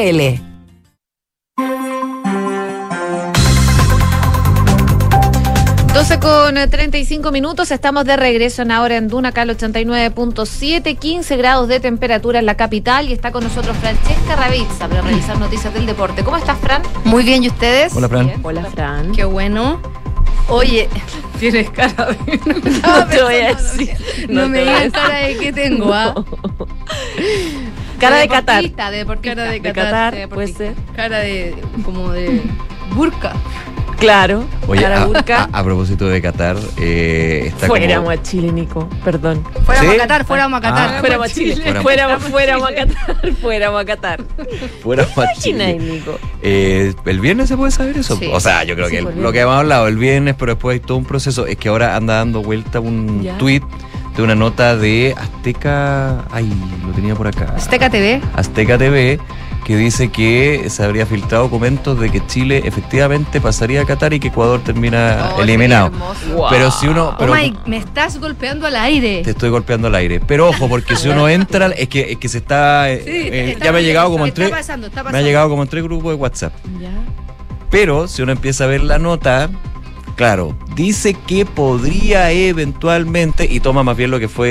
12 con 35 minutos, estamos de regreso en ahora en Duna Cal 89.7, 15 grados de temperatura en la capital y está con nosotros Francesca Ravizza para revisar noticias del deporte. ¿Cómo estás, Fran? Muy bien, ¿y ustedes? Hola, Fran. Hola, Fran. Qué bueno. Oye, tienes cara de... No te voy a decir. No, te me voy a digas cara de qué tengo, ¿ah? Cara de Qatar. deportista, de deportista. Cara de De Qatar. Qatar, de puede ser. Cara de. como de. burka. Claro. Oye, cara a, burka. a- a propósito de Qatar, eh, está Fuéramos como... a Chile, Nico. Perdón. Fuéramos ¿Sí? a Qatar, fuéramos a Qatar. Ah. Fuéramos a Chile. Fuéramos- Fuéramos, fuéramos a Qatar. Fuéramos a Qatar. Fuera pa' Imagina, Chile. Nico. Eh, ¿El viernes se puede saber eso? Sí. O sea, yo creo Sí, que el- lo que hemos hablado el viernes, pero después hay todo un proceso. Es que ahora anda dando vuelta un Ya. tweet de una nota de Azteca. Ay, lo tenía por acá. Azteca TV. Azteca TV, que dice que se habría filtrado documentos de que Chile efectivamente pasaría a Qatar y que Ecuador termina Oh, eliminado. Wow. Pero si uno. Pero oh my, me estás golpeando al aire. te estoy golpeando al aire. Pero ojo, porque si uno entra, es que, es que se está. eh, Sí, eh, está ya me ha llegado como en está tres. Me ha llegado como en tres grupos de WhatsApp. Ya. Pero si uno empieza a ver la nota, claro, dice que podría eventualmente, y toma más bien lo que fue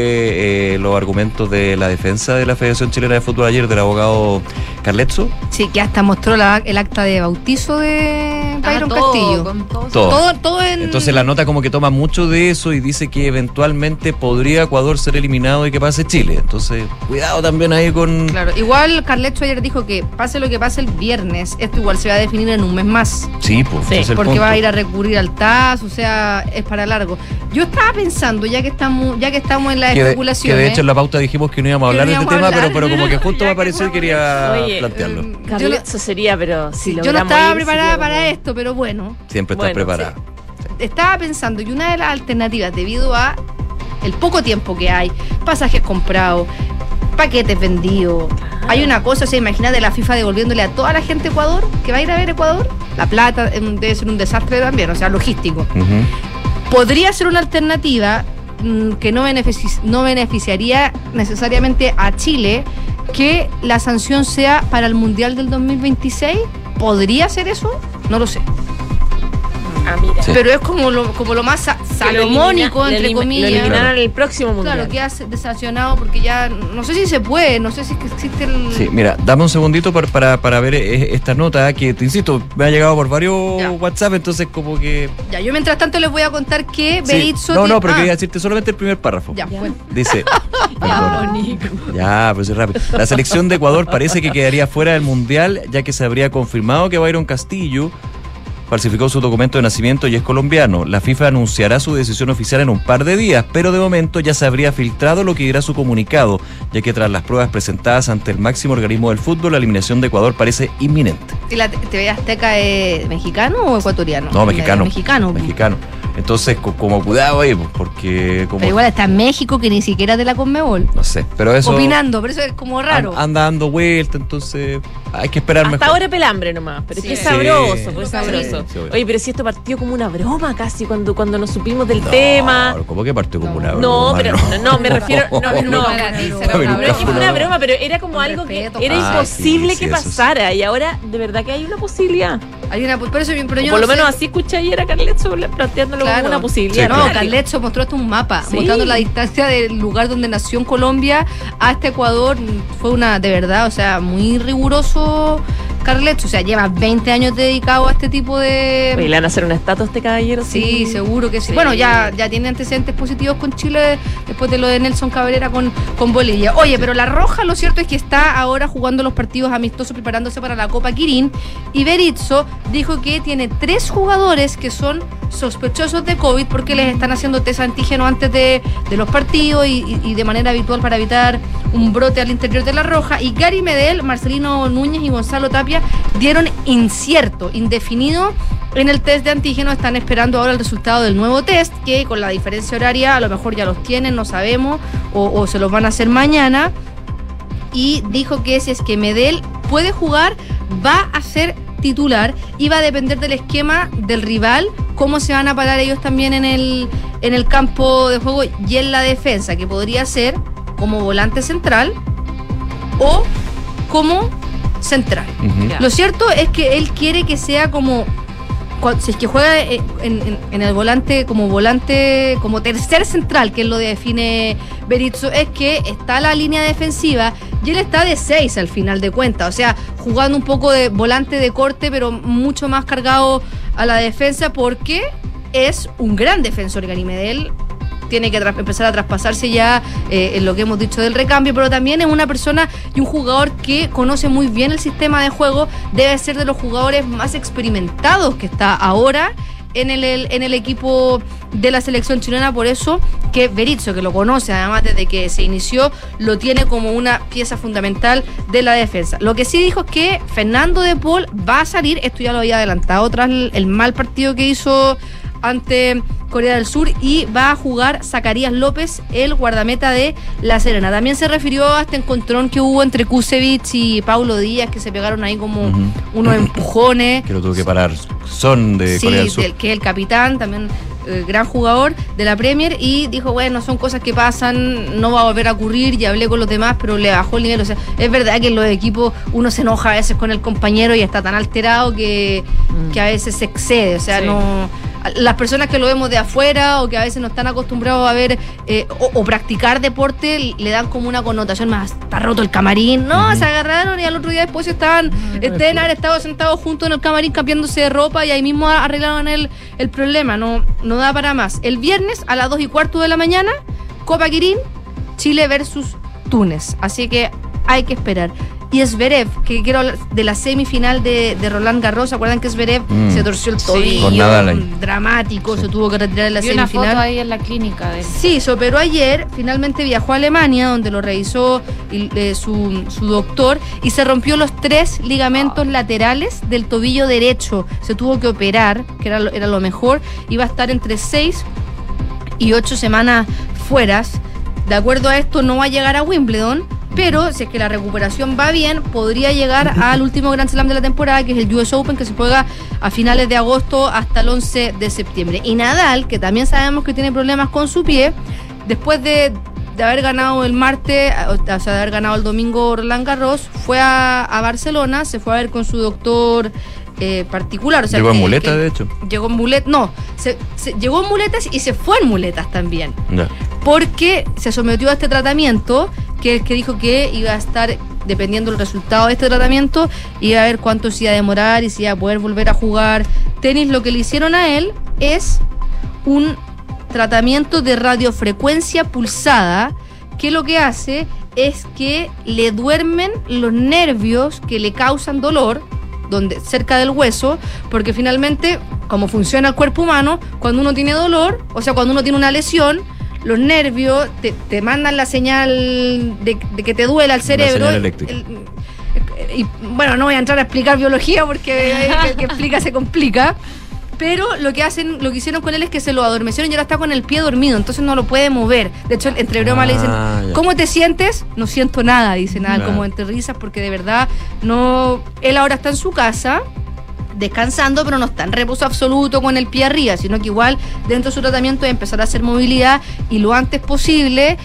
eh, los argumentos de la defensa de la Federación Chilena de Fútbol ayer del abogado Carletzo. Sí, que hasta mostró la- el acta de bautizo de Ah, Byron todo, Castillo. con todo. Todo. Todo, todo en. Entonces la nota como que toma mucho de eso y dice que eventualmente podría Ecuador ser eliminado y que pase Chile. Entonces, cuidado también ahí con... Claro, igual Carlecho ayer dijo que pase lo que pase el viernes, esto igual se va a definir en un mes más. Sí, pues, Sí, ese es el porque punto. va a ir a recurrir al O sea, es para largo. Yo estaba pensando, ya que estamos, ya que estamos en la que de, que especulación. de hecho en la pauta dijimos que no íbamos a hablar no de este tema, pero, hablar. pero como que justo me que apareció y quería Oye, plantearlo. Yo, Carletzo sería, pero si yo no estaba ir, preparada para como- esto, pero bueno, Siempre estás Bueno, preparada. estaba pensando y una de las alternativas debido a el poco tiempo que hay, pasajes comprados, paquetes vendidos. Hay una cosa, o sea, imagínate la FIFA devolviéndole a toda la gente a Ecuador que va a ir a ver Ecuador. La plata debe ser un desastre también, o sea, logístico. Podría ser una alternativa mm, que no, benefici- no beneficiaría necesariamente a Chile que la sanción sea para el Mundial del 2026. ¿Podría ser eso? No lo sé. Ah, mira. Sí. Pero es como lo, como lo más sa- salomónico, elimina- entre comillas. Lo eliminaron en el próximo mundial. Claro, queda desancionado porque ya no sé si se puede, no sé si existe el. Sí, mira, dame un segundito para, para, para ver eh, esta nota que, te insisto, me ha llegado por varios Ya. WhatsApp, entonces como que... Ya, yo mientras tanto les voy a contar que Sí. Berizzo. No, no, pero ah, quería decirte solamente el primer párrafo. Ya, bueno. Dice... Ya, pues es rápido. La selección de Ecuador parece que quedaría fuera del Mundial, ya que se habría confirmado que Byron Castillo falsificó su documento de nacimiento y es colombiano. La FIFA anunciará su decisión oficial en un par de días, pero de momento ya se habría filtrado lo que dirá su comunicado, ya que tras las pruebas presentadas ante el máximo organismo del fútbol, la eliminación de Ecuador parece inminente. ¿Y la TV Azteca es mexicano o ecuatoriano? No, mexicano. Mexicano. Mexicano. Entonces, co- como cuidado ahí, pues, porque como... Pero igual está en México que ni siquiera de la Conmebol. No sé, pero eso... Opinando, pero eso es como raro. an- Anda dando vuelta, entonces hay que esperar Hasta mejor. ahora pelambre nomás, pero Sí. es que es Sí. sabroso, pues Sí, sabroso. sí, obvio. Oye, pero si esto partió como una broma casi cuando, cuando nos supimos del tema. ¿Cómo que partió como una No, broma? pero no, no, me refiero. No, no, No, no, una es que fue broma. una broma, pero era como algo que era Ah, imposible que pasara. Y ahora, de verdad que hay una posibilidad. Hay una, pero eso, pero O yo por no lo menos así escuché ayer a Carletzo planteándolo Claro. una posibilidad. Sí, No, claro. Mostró hasta un mapa, Sí. mostrando la distancia del lugar donde nació en Colombia hasta Ecuador. Fue una, de verdad, o sea, muy riguroso Carletzo. O sea, lleva 20 años dedicado a este tipo de... Oye, ¿Le van a hacer una estatua a este caballero? Sí, seguro que sí. Sí. Bueno, ya, ya tiene antecedentes positivos con Chile después de lo de Nelson Cabrera con, con Bolivia. Oye, pero la Roja lo cierto es que está ahora jugando los partidos amistosos preparándose para la Copa Kirin y Berizzo dijo que tiene tres jugadores que son sospechosos de COVID porque les están haciendo test antígeno antes de, de los partidos y, y- y de manera habitual para evitar un brote al interior de la Roja. Y Gary Medel, Marcelino Núñez y Gonzalo Tapia dieron incierto, indefinido en el test de antígeno están esperando ahora el resultado del nuevo test, que con la diferencia horaria a lo mejor ya los tienen, no sabemos, o, o se los van a hacer mañana. Y dijo que si es que Medel puede jugar, va a ser titular y va a depender del esquema del rival, cómo se van a parar ellos también en el, en el campo de juego y en la defensa, que podría ser como volante central o como central. Lo cierto es que él quiere que sea como. Si es que juega en, en- en el volante, como volante, como tercer central, que es lo define Berizzo, es que está la línea defensiva y él está de 6 al final de cuentas. O sea, jugando un poco de volante de corte, pero mucho más cargado a la defensa, porque es un gran defensor, Gary Medel tiene que empezar a traspasarse ya eh, en lo que hemos dicho del recambio, pero también es una persona y un jugador que conoce muy bien el sistema de juego, debe ser de los jugadores más experimentados que está ahora en el, en el equipo de la selección chilena, por eso que Berizzo, que lo conoce además desde que se inició, lo tiene como una pieza fundamental de la defensa. Lo que sí dijo es que Fernando de Paul va a salir, esto ya lo había adelantado tras el mal partido que hizo ante Corea del Sur y va a jugar Zacarías López, el guardameta de La Serena. También se refirió a este encontrón que hubo entre Kusevich y Paulo Díaz, que se pegaron ahí como Ujú. unos empujones. Que lo tuvo que parar. Son de Sí, Corea del Sur. del- que es el capitán, también eh, gran jugador de la Premier, y dijo, bueno, son cosas que pasan, no va a volver a ocurrir, y hablé con los demás, pero le bajó el nivel. O sea, es verdad que en los equipos uno se enoja a veces con el compañero y está tan alterado que, que a veces se excede. O sea, Sí. no las personas que lo vemos de afuera o que a veces no están acostumbrados a ver eh, o, o practicar deporte le dan como una connotación más, está roto el camarín, no, se agarraron y al otro día después estaban, deben haber estado sentados juntos en el camarín cambiándose de ropa y ahí mismo arreglaron el, el problema, no, no da para más. El viernes a las 2 y cuarto de la mañana, Copa Quirín, Chile versus Túnez, así que hay que esperar. Y Zverev, que quiero hablar de la semifinal de, de Roland Garros, ¿se acuerdan que Zverev Mm. se torció el Sí. tobillo? Ahí. dramático, se tuvo que retirar en la Vi una semifinal. foto ahí en la clínica de. Sí, se operó ayer, finalmente viajó a Alemania, donde lo revisó eh, su, su doctor, y se rompió los tres ligamentos laterales del tobillo derecho. Se tuvo que operar, que era lo, era lo mejor. Iba a estar entre seis y ocho semanas fueras. De acuerdo a esto, no va a llegar a Wimbledon, pero si es que la recuperación va bien, podría llegar al último Grand Slam de la temporada, que es el US Open, que se juega a finales de agosto hasta el 11 de septiembre. Y Nadal, que también sabemos que tiene problemas con su pie, después de, de haber ganado el martes, o sea, de haber ganado el domingo Roland Garros, fue a, a Barcelona, se fue a ver con su doctor eh, particular. O sea, Llegó en que- muleta, que- de hecho. Llegó en muletas, no, se- se- llegó en muletas y se fue en muletas también porque se sometió a este tratamiento que que dijo que iba a estar dependiendo del resultado de este tratamiento iba a ver cuánto se iba a demorar y si iba a poder volver a jugar. Tenis lo que le hicieron a él es un tratamiento de radiofrecuencia pulsada que lo que hace es que le duermen los nervios que le causan dolor donde cerca del hueso, porque finalmente como funciona el cuerpo humano, cuando uno tiene dolor, o sea, cuando uno tiene una lesión, los nervios te, te mandan la señal de, de que te duela el cerebro. señal eléctrica. El- y bueno, no voy a entrar a explicar biología porque el que explica se complica. Pero lo que hacen, lo que hicieron con él es que se lo adormecieron y ahora está con el pie dormido, entonces no lo puede mover. De hecho, entre broma le dicen, Ah, ya. ¿cómo te sientes? No siento nada, dice nada, Claro. como entre risas, porque de verdad no. Él ahora está en su casa descansando, pero no está en reposo absoluto con el pie arriba, sino que igual dentro de su tratamiento es empezar a hacer movilidad y lo antes posible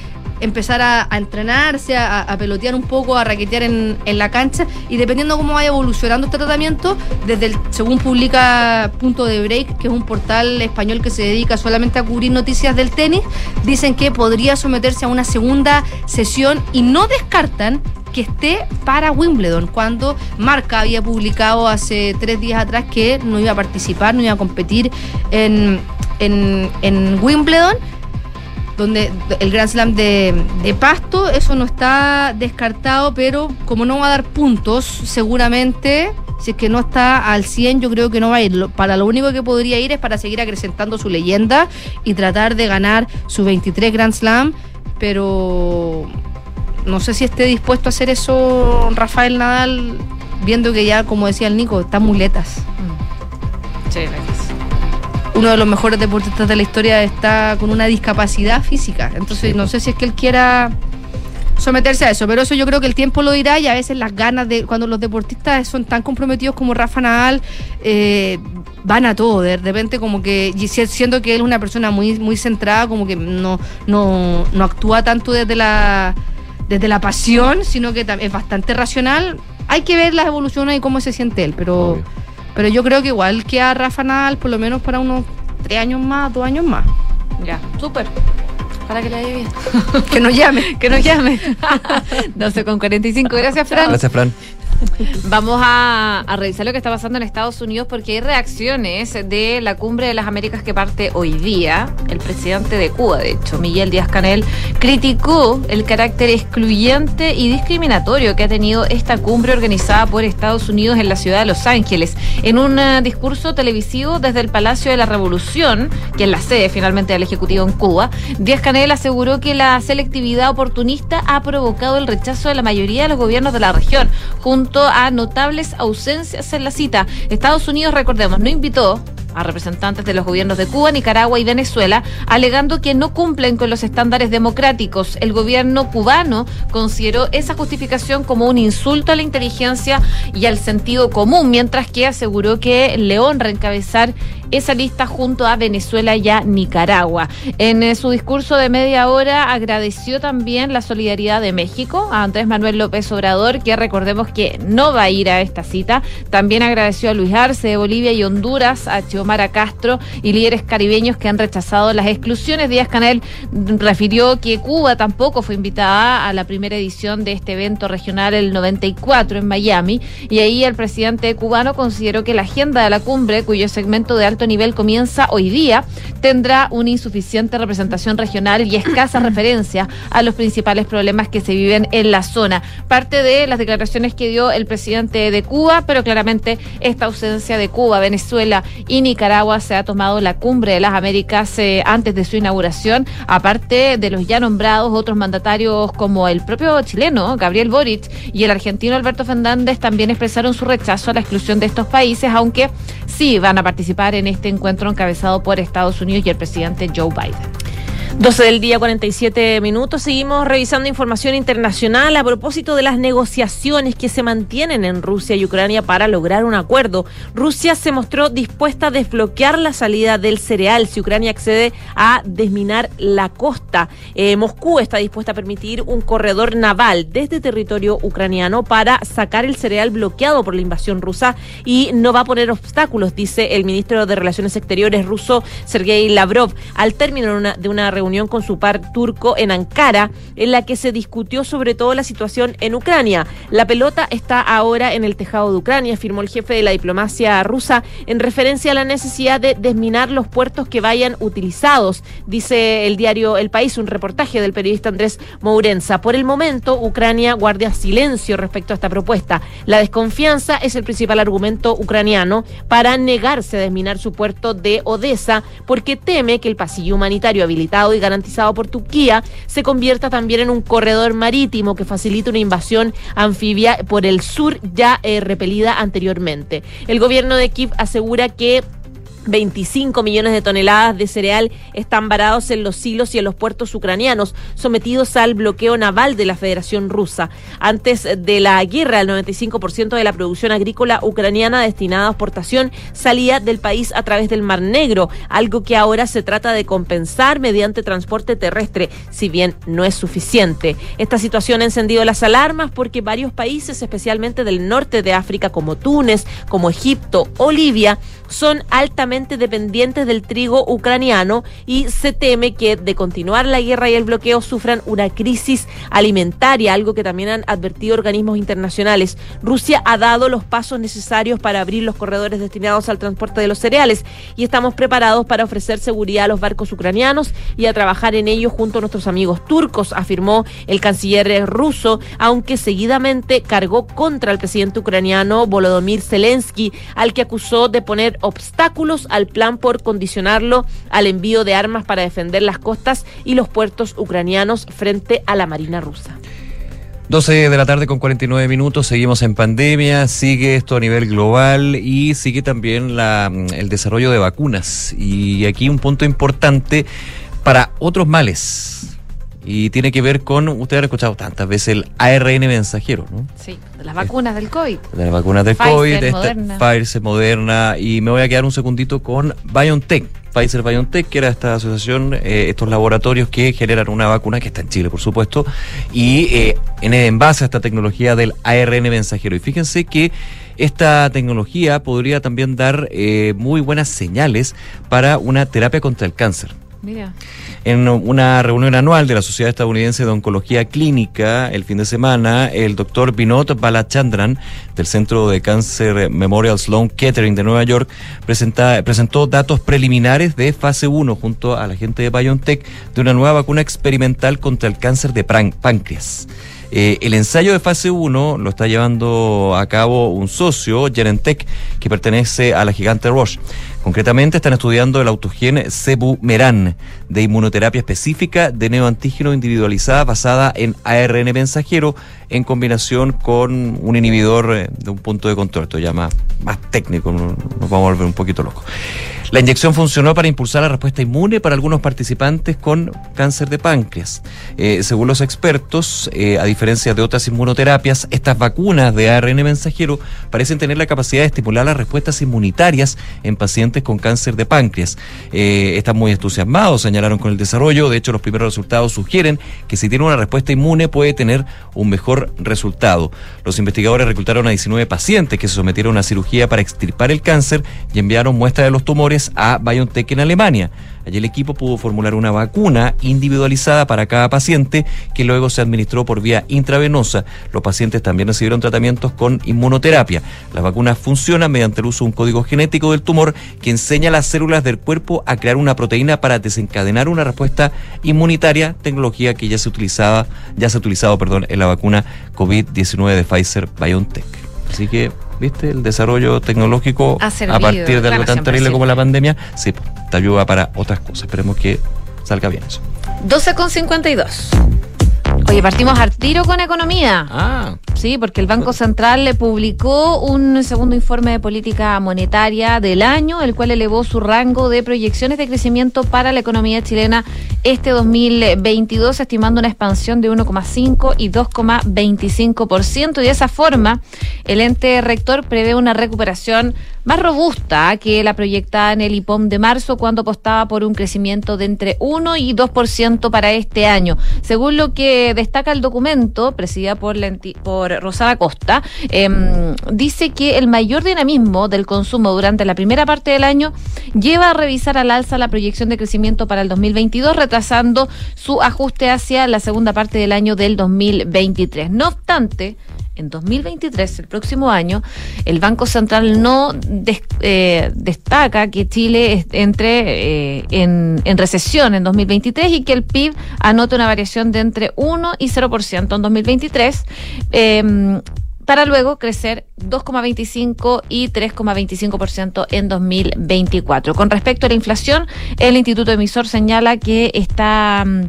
empezar a, entrenarse, a, a pelotear un poco, a raquetear en, en la cancha. Y dependiendo cómo vaya evolucionando este tratamiento, desde el, según publica Punto de Break, que es un portal español que se dedica solamente a cubrir noticias del tenis, dicen que podría someterse a una segunda sesión y no descartan que esté para Wimbledon, cuando Marca había publicado hace tres días atrás que no iba a participar, no iba a competir en, en, Wimbledon, donde el Grand Slam de, de Pasto, eso no está descartado, pero como no va a dar puntos, seguramente, si es que no está al 100, yo creo que no va a ir. Para lo único que podría ir es para seguir acrecentando su leyenda y tratar de ganar su 23 Grand Slam, pero no sé si esté dispuesto a hacer eso Rafael Nadal, viendo que ya, como decía el Nico, está muletas. Sí, Uno de los mejores deportistas de la historia está con una discapacidad física. Entonces, no sé si es que él quiera someterse a eso, pero eso yo creo que el tiempo lo dirá y a veces las ganas de cuando los deportistas son tan comprometidos como Rafa Nadal eh, van a todo, de repente como que siendo que él es una persona muy muy centrada, como que no no, no actúa tanto desde la desde la pasión, sino que es bastante racional. Hay que ver las evoluciones y cómo se siente él, pero pero yo creo que igual que a Rafa Nadal por lo menos para unos tres años más, dos años más. Ya, súper. Para que le vaya bien. Que nos llame. que nos llame. 12 con 45. Gracias, Fran. Gracias, Fran. Vamos a, revisar lo que está pasando en Estados Unidos porque hay reacciones de la cumbre de las Américas que parte hoy día. El presidente de Cuba, de hecho, Miguel Díaz Canel, criticó el carácter excluyente y discriminatorio que ha tenido esta cumbre organizada por Estados Unidos en la ciudad de Los Ángeles. En un eh, discurso televisivo desde el Palacio de la Revolución, que es la sede finalmente del Ejecutivo en Cuba, Díaz Canel aseguró que la selectividad oportunista ha provocado el rechazo de la mayoría de los gobiernos de la región, a notables ausencias en la cita. Estados Unidos, recordemos, no invitó a representantes de los gobiernos de Cuba, Nicaragua y Venezuela, alegando que no cumplen con los estándares democráticos. El gobierno cubano consideró esa justificación como un insulto a la inteligencia y al sentido común, mientras que aseguró que le honra encabezar esa lista junto a Venezuela y a Nicaragua. En eh, su discurso de media hora agradeció también la solidaridad de México a Andrés Manuel López Obrador, que recordemos que no va a ir a esta cita. También agradeció a Luis Arce de Bolivia y Honduras, a Xiomara Castro y líderes caribeños que han rechazado las exclusiones. Díaz Canel refirió que Cuba tampoco fue invitada a la primera edición de este evento regional el 94 en Miami y ahí el presidente cubano consideró que la agenda de la cumbre, cuyo segmento de alto nivel comienza hoy día, tendrá una insuficiente representación regional y escasa referencia a los principales problemas que se viven en la zona. Parte de las declaraciones que dio el presidente de Cuba, pero claramente esta ausencia de Cuba, Venezuela y Nicaragua se ha tomado la cumbre de las Américas eh, antes de su inauguración, aparte de los ya nombrados otros mandatarios como el propio chileno Gabriel Boric y el argentino Alberto Fernández también expresaron su rechazo a la exclusión de estos países, aunque sí van a participar en este encuentro encabezado por Estados Unidos y el presidente Joe Biden. 12 del día, 47 minutos. Seguimos revisando información internacional a propósito de las negociaciones que se mantienen en Rusia y Ucrania para lograr un acuerdo. Rusia se mostró dispuesta a desbloquear la salida del cereal si Ucrania accede a desminar la costa. Eh, Moscú está dispuesta a permitir un corredor naval desde territorio ucraniano para sacar el cereal bloqueado por la invasión rusa y no va a poner obstáculos, dice el ministro de Relaciones Exteriores ruso Sergei Lavrov al término de una, reunión reunión con su par turco en Ankara, en la que se discutió sobre todo la situación en Ucrania. La pelota está ahora en el tejado de Ucrania, afirmó el jefe de la diplomacia rusa en referencia a la necesidad de desminar los puertos que vayan utilizados, dice el diario El País, un reportaje del periodista Andrés Mourenza. Por el momento, Ucrania guarda silencio respecto a esta propuesta. La desconfianza es el principal argumento ucraniano para negarse a desminar su puerto de Odessa porque teme que el pasillo humanitario habilitado y garantizado por Turquía se convierta también en un corredor marítimo que facilite una invasión anfibia por el sur ya eh, repelida anteriormente. El gobierno de Kiev asegura que 25 millones de toneladas de cereal están varados en los silos y en los puertos ucranianos, sometidos al bloqueo naval de la Federación Rusa. Antes de la guerra, el 95% de la producción agrícola ucraniana destinada a exportación salía del país a través del Mar Negro, algo que ahora se trata de compensar mediante transporte terrestre, si bien no es suficiente. Esta situación ha encendido las alarmas porque varios países, especialmente del norte de África, como Túnez, como Egipto o Libia, son altamente dependientes del trigo ucraniano y se teme que de continuar la guerra y el bloqueo sufran una crisis alimentaria, algo que también han advertido organismos internacionales. Rusia ha dado los pasos necesarios para abrir los corredores destinados al transporte de los cereales y estamos preparados para ofrecer seguridad a los barcos ucranianos y a trabajar en ello junto a nuestros amigos turcos, afirmó el canciller ruso, aunque seguidamente cargó contra el presidente ucraniano Volodymyr Zelensky, al que acusó de poner obstáculos al plan por condicionarlo al envío de armas para defender las costas y los puertos ucranianos frente a la Marina rusa. 12 de la tarde con 49 minutos, seguimos en pandemia, sigue esto a nivel global y sigue también la, el desarrollo de vacunas. Y aquí un punto importante para otros males. Y tiene que ver con, usted ha escuchado tantas veces el ARN mensajero, ¿no? Sí, de las vacunas del COVID. De las vacunas del Pfizer, COVID, Moderna. esta, Pfizer, Moderna, y me voy a quedar un segundito con BioNTech. Pfizer BioNTech, que era esta asociación, eh, estos laboratorios que generan una vacuna que está en Chile, por supuesto, y eh, en, en base a esta tecnología del ARN mensajero. Y fíjense que esta tecnología podría también dar eh, muy buenas señales para una terapia contra el cáncer. En una reunión anual de la Sociedad Estadounidense de Oncología Clínica el fin de semana, el doctor Vinod Balachandran del Centro de Cáncer Memorial Sloan Kettering de Nueva York presenta, presentó datos preliminares de fase 1 junto a la gente de BioNTech de una nueva vacuna experimental contra el cáncer de páncreas. Eh, el ensayo de fase 1 lo está llevando a cabo un socio, Genentech, que pertenece a la gigante Roche. Concretamente están estudiando el autogen Cebumeran de inmunoterapia específica de neoantígeno individualizada basada en ARN mensajero en combinación con un inhibidor eh, de un punto de control. Esto ya más, técnico, no- nos vamos a volver un poquito locos. La inyección funcionó para impulsar la respuesta inmune para algunos participantes con cáncer de páncreas. Eh, según los expertos, eh, a diferencia de otras inmunoterapias, estas vacunas de ARN mensajero parecen tener la capacidad de estimular las respuestas inmunitarias en pacientes con cáncer de páncreas. Eh, están muy entusiasmados, señalaron con el desarrollo. De hecho, los primeros resultados sugieren que si tiene una respuesta inmune puede tener un mejor resultado. Los investigadores reclutaron a 19 pacientes que se sometieron a cirugía para extirpar el cáncer y enviaron muestras de los tumores a BioNTech en Alemania. Allí el equipo pudo formular una vacuna individualizada para cada paciente que luego se administró por vía intravenosa. Los pacientes también recibieron tratamientos con inmunoterapia. Las vacunas funcionan mediante el uso de un código genético del tumor que enseña a las células del cuerpo a crear una proteína para desencadenar una respuesta inmunitaria, tecnología que ya se utilizaba, ya se ha utilizado, perdón, en la vacuna COVID-19 de Pfizer BioNTech. Así que, ¿viste? El desarrollo tecnológico a partir de algo claro, tan terrible como la pandemia, sí, te ayuda para otras cosas. Esperemos que salga bien eso. 12 con 52. Oye, partimos al tiro con economía. Ah. Sí, porque el Banco Central le publicó un segundo informe de política monetaria del año, el cual elevó su rango de proyecciones de crecimiento para la economía chilena este 2022, estimando una expansión de 1,5 y 2,25%. Y de esa forma, el ente rector prevé una recuperación más robusta que la proyectada en el IPOM de marzo, cuando apostaba por un crecimiento de entre 1 y 2% para este año. Según lo que destaca el documento, presidida por, la por Rosada Costa, em, dice que el mayor dinamismo del consumo durante la primera parte del año lleva a revisar al alza la proyección de crecimiento para el 2022, retrasando su ajuste hacia la segunda parte del año del 2023. No obstante, en 2023, el próximo año, el Banco Central no des- eh, destaca que Chile entre eh, en, en recesión en 2023 y que el PIB anote una variación de entre 1 y 0% en 2023. eh, para luego crecer 2,25 y 3,25% en 2024. Con respecto a la inflación, el Instituto Emisor señala que está mm,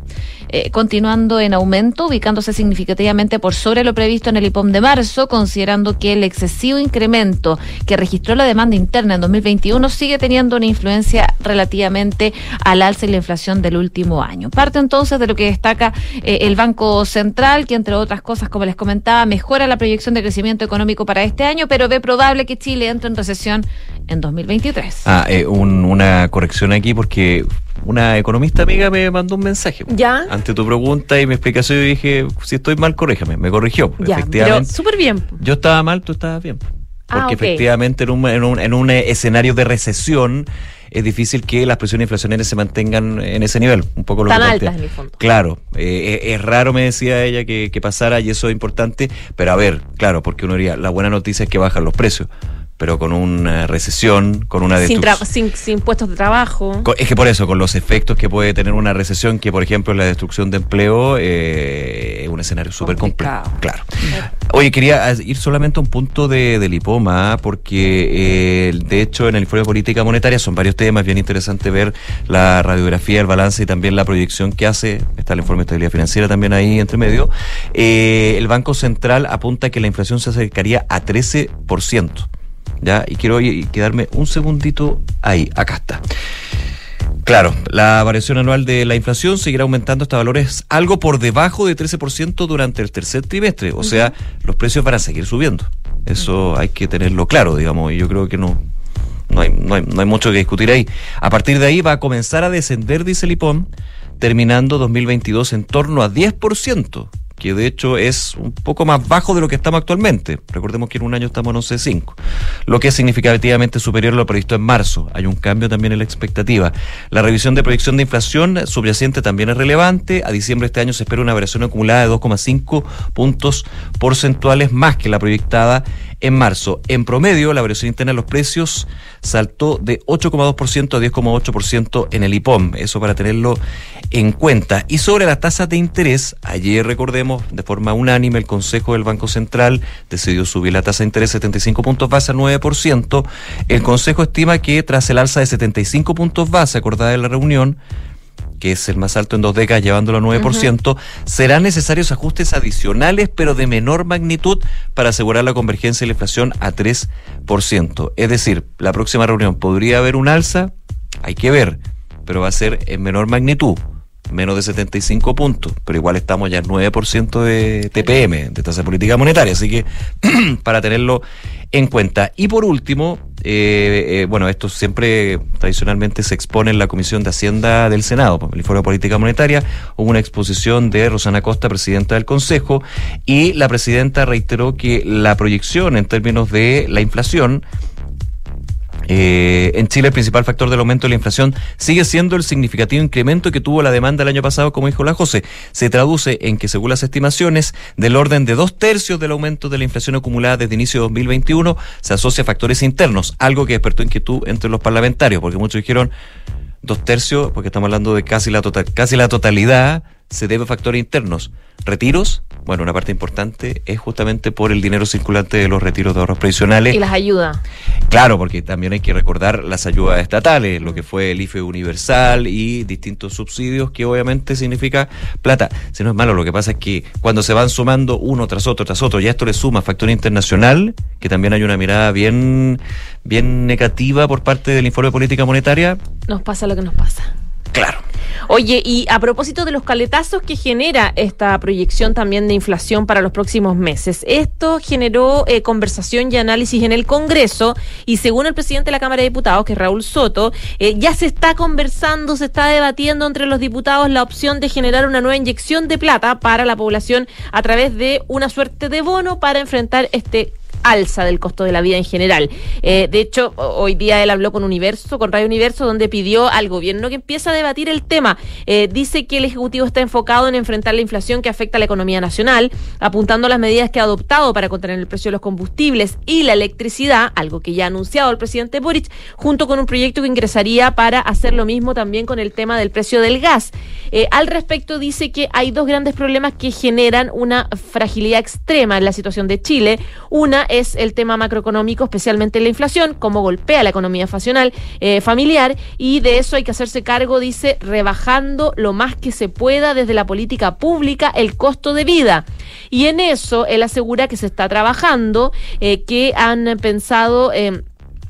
eh, continuando en aumento, ubicándose significativamente por sobre lo previsto en el IPOM de marzo, considerando que el excesivo incremento que registró la demanda interna en 2021 sigue teniendo una influencia relativamente al alza y la inflación del último año. Parte entonces de lo que destaca eh, el Banco Central, que entre otras cosas, como les comentaba, mejora la proyección de crecimiento económico para este año, pero ve probable que Chile entre en recesión en 2023. Ah, eh, un- una corrección aquí porque una economista amiga me mandó un mensaje. ¿Ya? Ante tu pregunta y mi explicación, yo dije, si estoy mal, corríjame. Me corrigió. Ya, pero efectivamente. súper bien. Yo estaba mal, tú estabas bien. Ah, Porque efectivamente en un, en, un, en un eh, escenario de recesión es difícil que las presiones inflacionarias se mantengan en ese nivel. Un poco lo Tan que altas en el fondo. Claro, eh, es, es raro, me decía ella, que, que pasara y eso es importante. Pero a ver, claro, porque uno diría, la buena noticia es que bajan los precios. Pero con una recesión, con una Sin, sin, sin puestos de trabajo. Es que por eso, con los efectos que puede tener una recesión, que por ejemplo la destrucción de empleo, eh, es un escenario súper complejo. Claro. Oye, quería eh, ir solamente a un punto de, del IPOMA, porque eh, de hecho en el informe de política monetaria son varios temas, bien interesante ver la radiografía, el balance y también la proyección que hace, está el informe de estabilidad financiera también ahí entre medio. Eh, el Banco Central apunta que la inflación se acercaría a 13%. ¿Ya? Y quiero oye, quedarme un segundito ahí, acá está. Claro, la variación anual de la inflación seguirá aumentando hasta valores algo por debajo de 13% durante el tercer trimestre. O sea, los precios van a seguir subiendo. Eso hay que tenerlo claro, digamos, y yo creo que no, no, hay, no, hay, no hay mucho que discutir ahí. A partir de ahí va a comenzar a descender, dice el IPOM, terminando 2022 en torno a 10%, que de hecho es un poco más bajo de lo que estamos actualmente. Recordemos que en un año estamos en 11.5, lo que es significativamente superior a lo previsto en marzo. Hay un cambio también en la expectativa. La revisión de proyección de inflación subyacente también es relevante. A diciembre de este año se espera una variación acumulada de 2,5 puntos porcentuales más que la proyectada en marzo. En promedio, la variación interna de los precios saltó de 8,2% a 10,8% en el IPOM. Eso para tenerlo en cuenta. Y sobre las tasas de interés, ayer recordemos, de forma unánime, el Consejo del Banco Central decidió subir la tasa de interés 75 puntos base a 9%. El Consejo estima que tras el alza de 75 puntos base acordada en la reunión, que es el más alto en dos décadas, llevándolo a 9%, serán necesarios ajustes adicionales, pero de menor magnitud, para asegurar la convergencia de la inflación a 3%. Es decir, la próxima reunión podría haber un alza, hay que ver, pero va a ser en menor magnitud, menos de 75 puntos, pero igual estamos ya en 9% de TPM, de tasa de política monetaria, así que para tenerlo en cuenta. Y por último, eh, eh, bueno, esto siempre tradicionalmente se expone en la Comisión de Hacienda del Senado, el informe de política monetaria, hubo una exposición de Rosana Costa, presidenta del Consejo, y la presidenta reiteró que la proyección en términos de la inflación eh, en Chile el principal factor del aumento de la inflación sigue siendo el significativo incremento que tuvo la demanda el año pasado, como dijo la José. Se traduce en que, según las estimaciones, del orden de dos tercios del aumento de la inflación acumulada desde inicio de 2021 se asocia a factores internos, algo que despertó inquietud entre los parlamentarios, porque muchos dijeron dos tercios, porque estamos hablando de casi la, total, casi la totalidad, se debe a factores internos. ¿Retiros? Bueno, una parte importante es justamente por el dinero circulante de los retiros de ahorros previsionales. Y las ayudas. Claro, porque también hay que recordar las ayudas estatales, lo que fue el IFE universal y distintos subsidios, que obviamente significa plata. Si no es malo, lo que pasa es que cuando se van sumando uno tras otro, tras otro, ya esto le suma factor internacional, que también hay una mirada bien, bien negativa por parte del informe de política monetaria. Nos pasa lo que nos pasa. Claro. Oye, y a propósito de los caletazos que genera esta proyección también de inflación para los próximos meses, esto generó eh, conversación y análisis en el Congreso y según el presidente de la Cámara de Diputados, que es Raúl Soto, eh, ya se está conversando, se está debatiendo entre los diputados la opción de generar una nueva inyección de plata para la población a través de una suerte de bono para enfrentar este alza del costo de la vida en general. Eh, de hecho, hoy día él habló con Universo, con Radio Universo, donde pidió al gobierno que empiece a debatir el tema. Eh, dice que el Ejecutivo está enfocado en enfrentar la inflación que afecta a la economía nacional, apuntando a las medidas que ha adoptado para contener el precio de los combustibles y la electricidad, algo que ya ha anunciado el presidente Boric, junto con un proyecto que ingresaría para hacer lo mismo también con el tema del precio del gas. Eh, al respecto, dice que hay dos grandes problemas que generan una fragilidad extrema en la situación de Chile. Una es el tema macroeconómico, especialmente la inflación, cómo golpea la economía facional, eh, familiar, y de eso hay que hacerse cargo, dice, rebajando lo más que se pueda desde la política pública el costo de vida. Y en eso él asegura que se está trabajando, eh, que han pensado... Eh,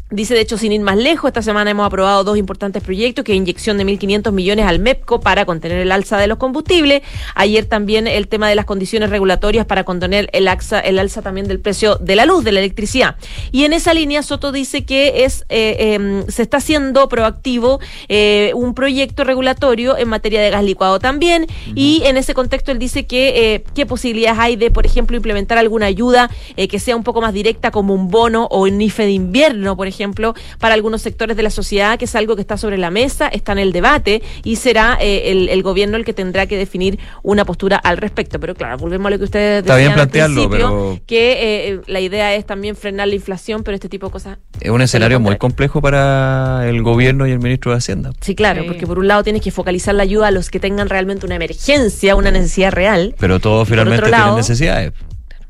Dice, de hecho, sin ir más lejos, esta semana hemos aprobado dos importantes proyectos, que es inyección de 1.500 millones al MEPCO para contener el alza de los combustibles. Ayer también el tema de las condiciones regulatorias para contener el alza, el alza también del precio de la luz, de la electricidad. Y en esa línea, Soto dice que es eh, em, se está haciendo proactivo eh, un proyecto regulatorio en materia de gas licuado también. Y en ese contexto, él dice que eh, qué posibilidades hay de, por ejemplo, implementar alguna ayuda que sea un poco más directa, como un bono o un IFE de invierno, por ejemplo ejemplo, para algunos sectores de la sociedad, que es algo que está sobre la mesa, está en el debate y será eh, el, gobierno el que tendrá que definir una postura al respecto. Pero claro, volvemos a lo que ustedes decían bien al principio, que eh, la idea es también frenar la inflación, pero este tipo de cosas... Es un escenario muy complejo para el gobierno y el ministro de Hacienda. Sí, claro, porque por un lado tienes que focalizar la ayuda a los que tengan realmente una emergencia, una necesidad real. Pero todos finalmente tienen necesidades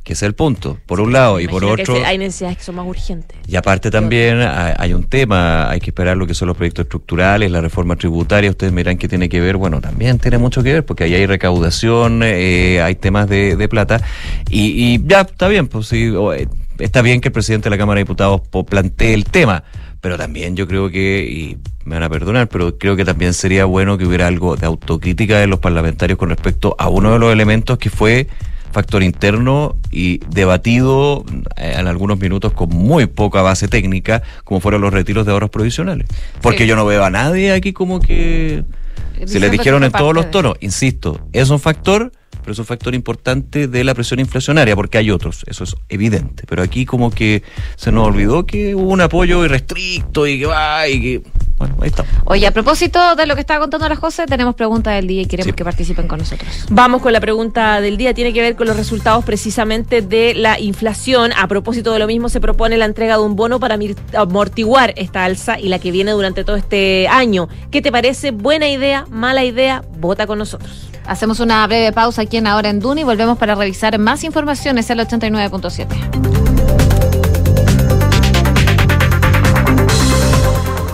que es el punto, por un lado, y por otro... hay necesidades que son más urgentes. Y aparte también hay, un tema, hay que esperar lo que son los proyectos estructurales, la reforma tributaria, ustedes miran que tiene que ver, bueno, también tiene mucho que ver, porque ahí hay recaudación, eh, hay temas de, plata, y, ya, está bien, pues sí, eh, está bien que el presidente de la Cámara de Diputados plantee el tema, pero también yo creo que, y me van a perdonar, pero creo que también sería bueno que hubiera algo de autocrítica de los parlamentarios con respecto a uno de los elementos que fue factor interno y debatido eh, en algunos minutos con muy poca base técnica, como fueron los retiros de ahorros provisionales. Porque yo no veo a nadie aquí como que se le dijeron en todos los tonos. Insisto, es un factor pero es un factor importante de la presión inflacionaria, porque hay otros, eso es evidente. Pero aquí como que se nos olvidó que hubo un apoyo irrestricto y que va y que... Bueno, ahí está. Oye, a propósito de lo que estaba contando la José, tenemos pregunta del día y queremos que participen con nosotros. Vamos con la pregunta del día, tiene que ver con los resultados precisamente de la inflación. A propósito de lo mismo, se propone la entrega de un bono para amortiguar esta alza y la que viene durante todo este año. ¿Qué te parece? ¿Buena idea? ¿Mala idea? Vota con nosotros. Hacemos una breve pausa aquí en Ahora en Duni y volvemos para revisar más informaciones en el 89.7.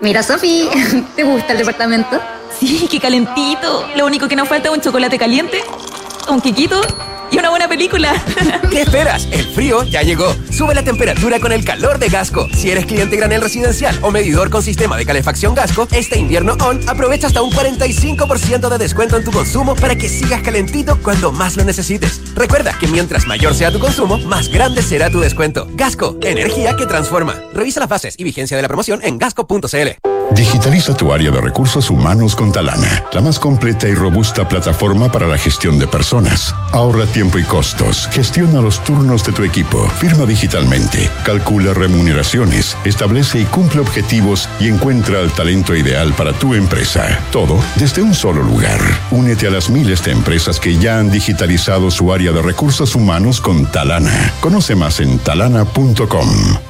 Mira, Sofi, ¿te gusta el departamento? Sí, qué calentito. Lo único que nos falta es un chocolate caliente, un quiquito y una buena película. ¿Qué esperas? El frío ya llegó. Sube la temperatura con el calor de Gasco. Si eres cliente granel residencial o medidor con sistema de calefacción Gasco, este invierno on aprovecha hasta un 45% de descuento en tu consumo para que sigas calentito cuando más lo necesites. Recuerda que mientras mayor sea tu consumo, más grande será tu descuento. Gasco, energía que transforma. Revisa las bases y vigencia de la promoción en gasco.cl. Digitaliza tu área de recursos humanos con Talana, la más completa y robusta plataforma para la gestión de personas. Ahorra tiempo tiempo y costos. Gestiona los turnos de tu equipo. Firma digitalmente. Calcula remuneraciones. Establece y cumple objetivos y encuentra el talento ideal para tu empresa. Todo desde un solo lugar. Únete a las miles de empresas que ya han digitalizado su área de recursos humanos con Talana. Conoce más en talana.com.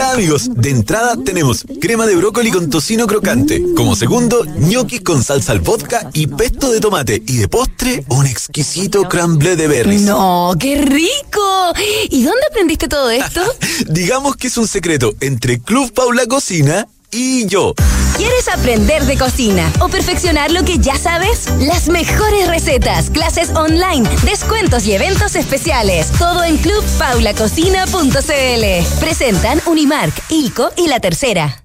Amigos, de entrada tenemos crema de brócoli con tocino crocante. Como segundo, ñoquis con salsa al vodka y pesto de tomate. Y de postre, un exquisito crumble de berries. No, qué rico. ¿Y dónde aprendiste todo esto? Digamos que es un secreto entre Club Paula Cocina y yo. ¿Quieres aprender de cocina o perfeccionar lo que ya sabes? Las mejores recetas, clases online, descuentos y eventos especiales. Todo en clubpaulacocina.cl. Presentan Unimark, Ilco y La Tercera.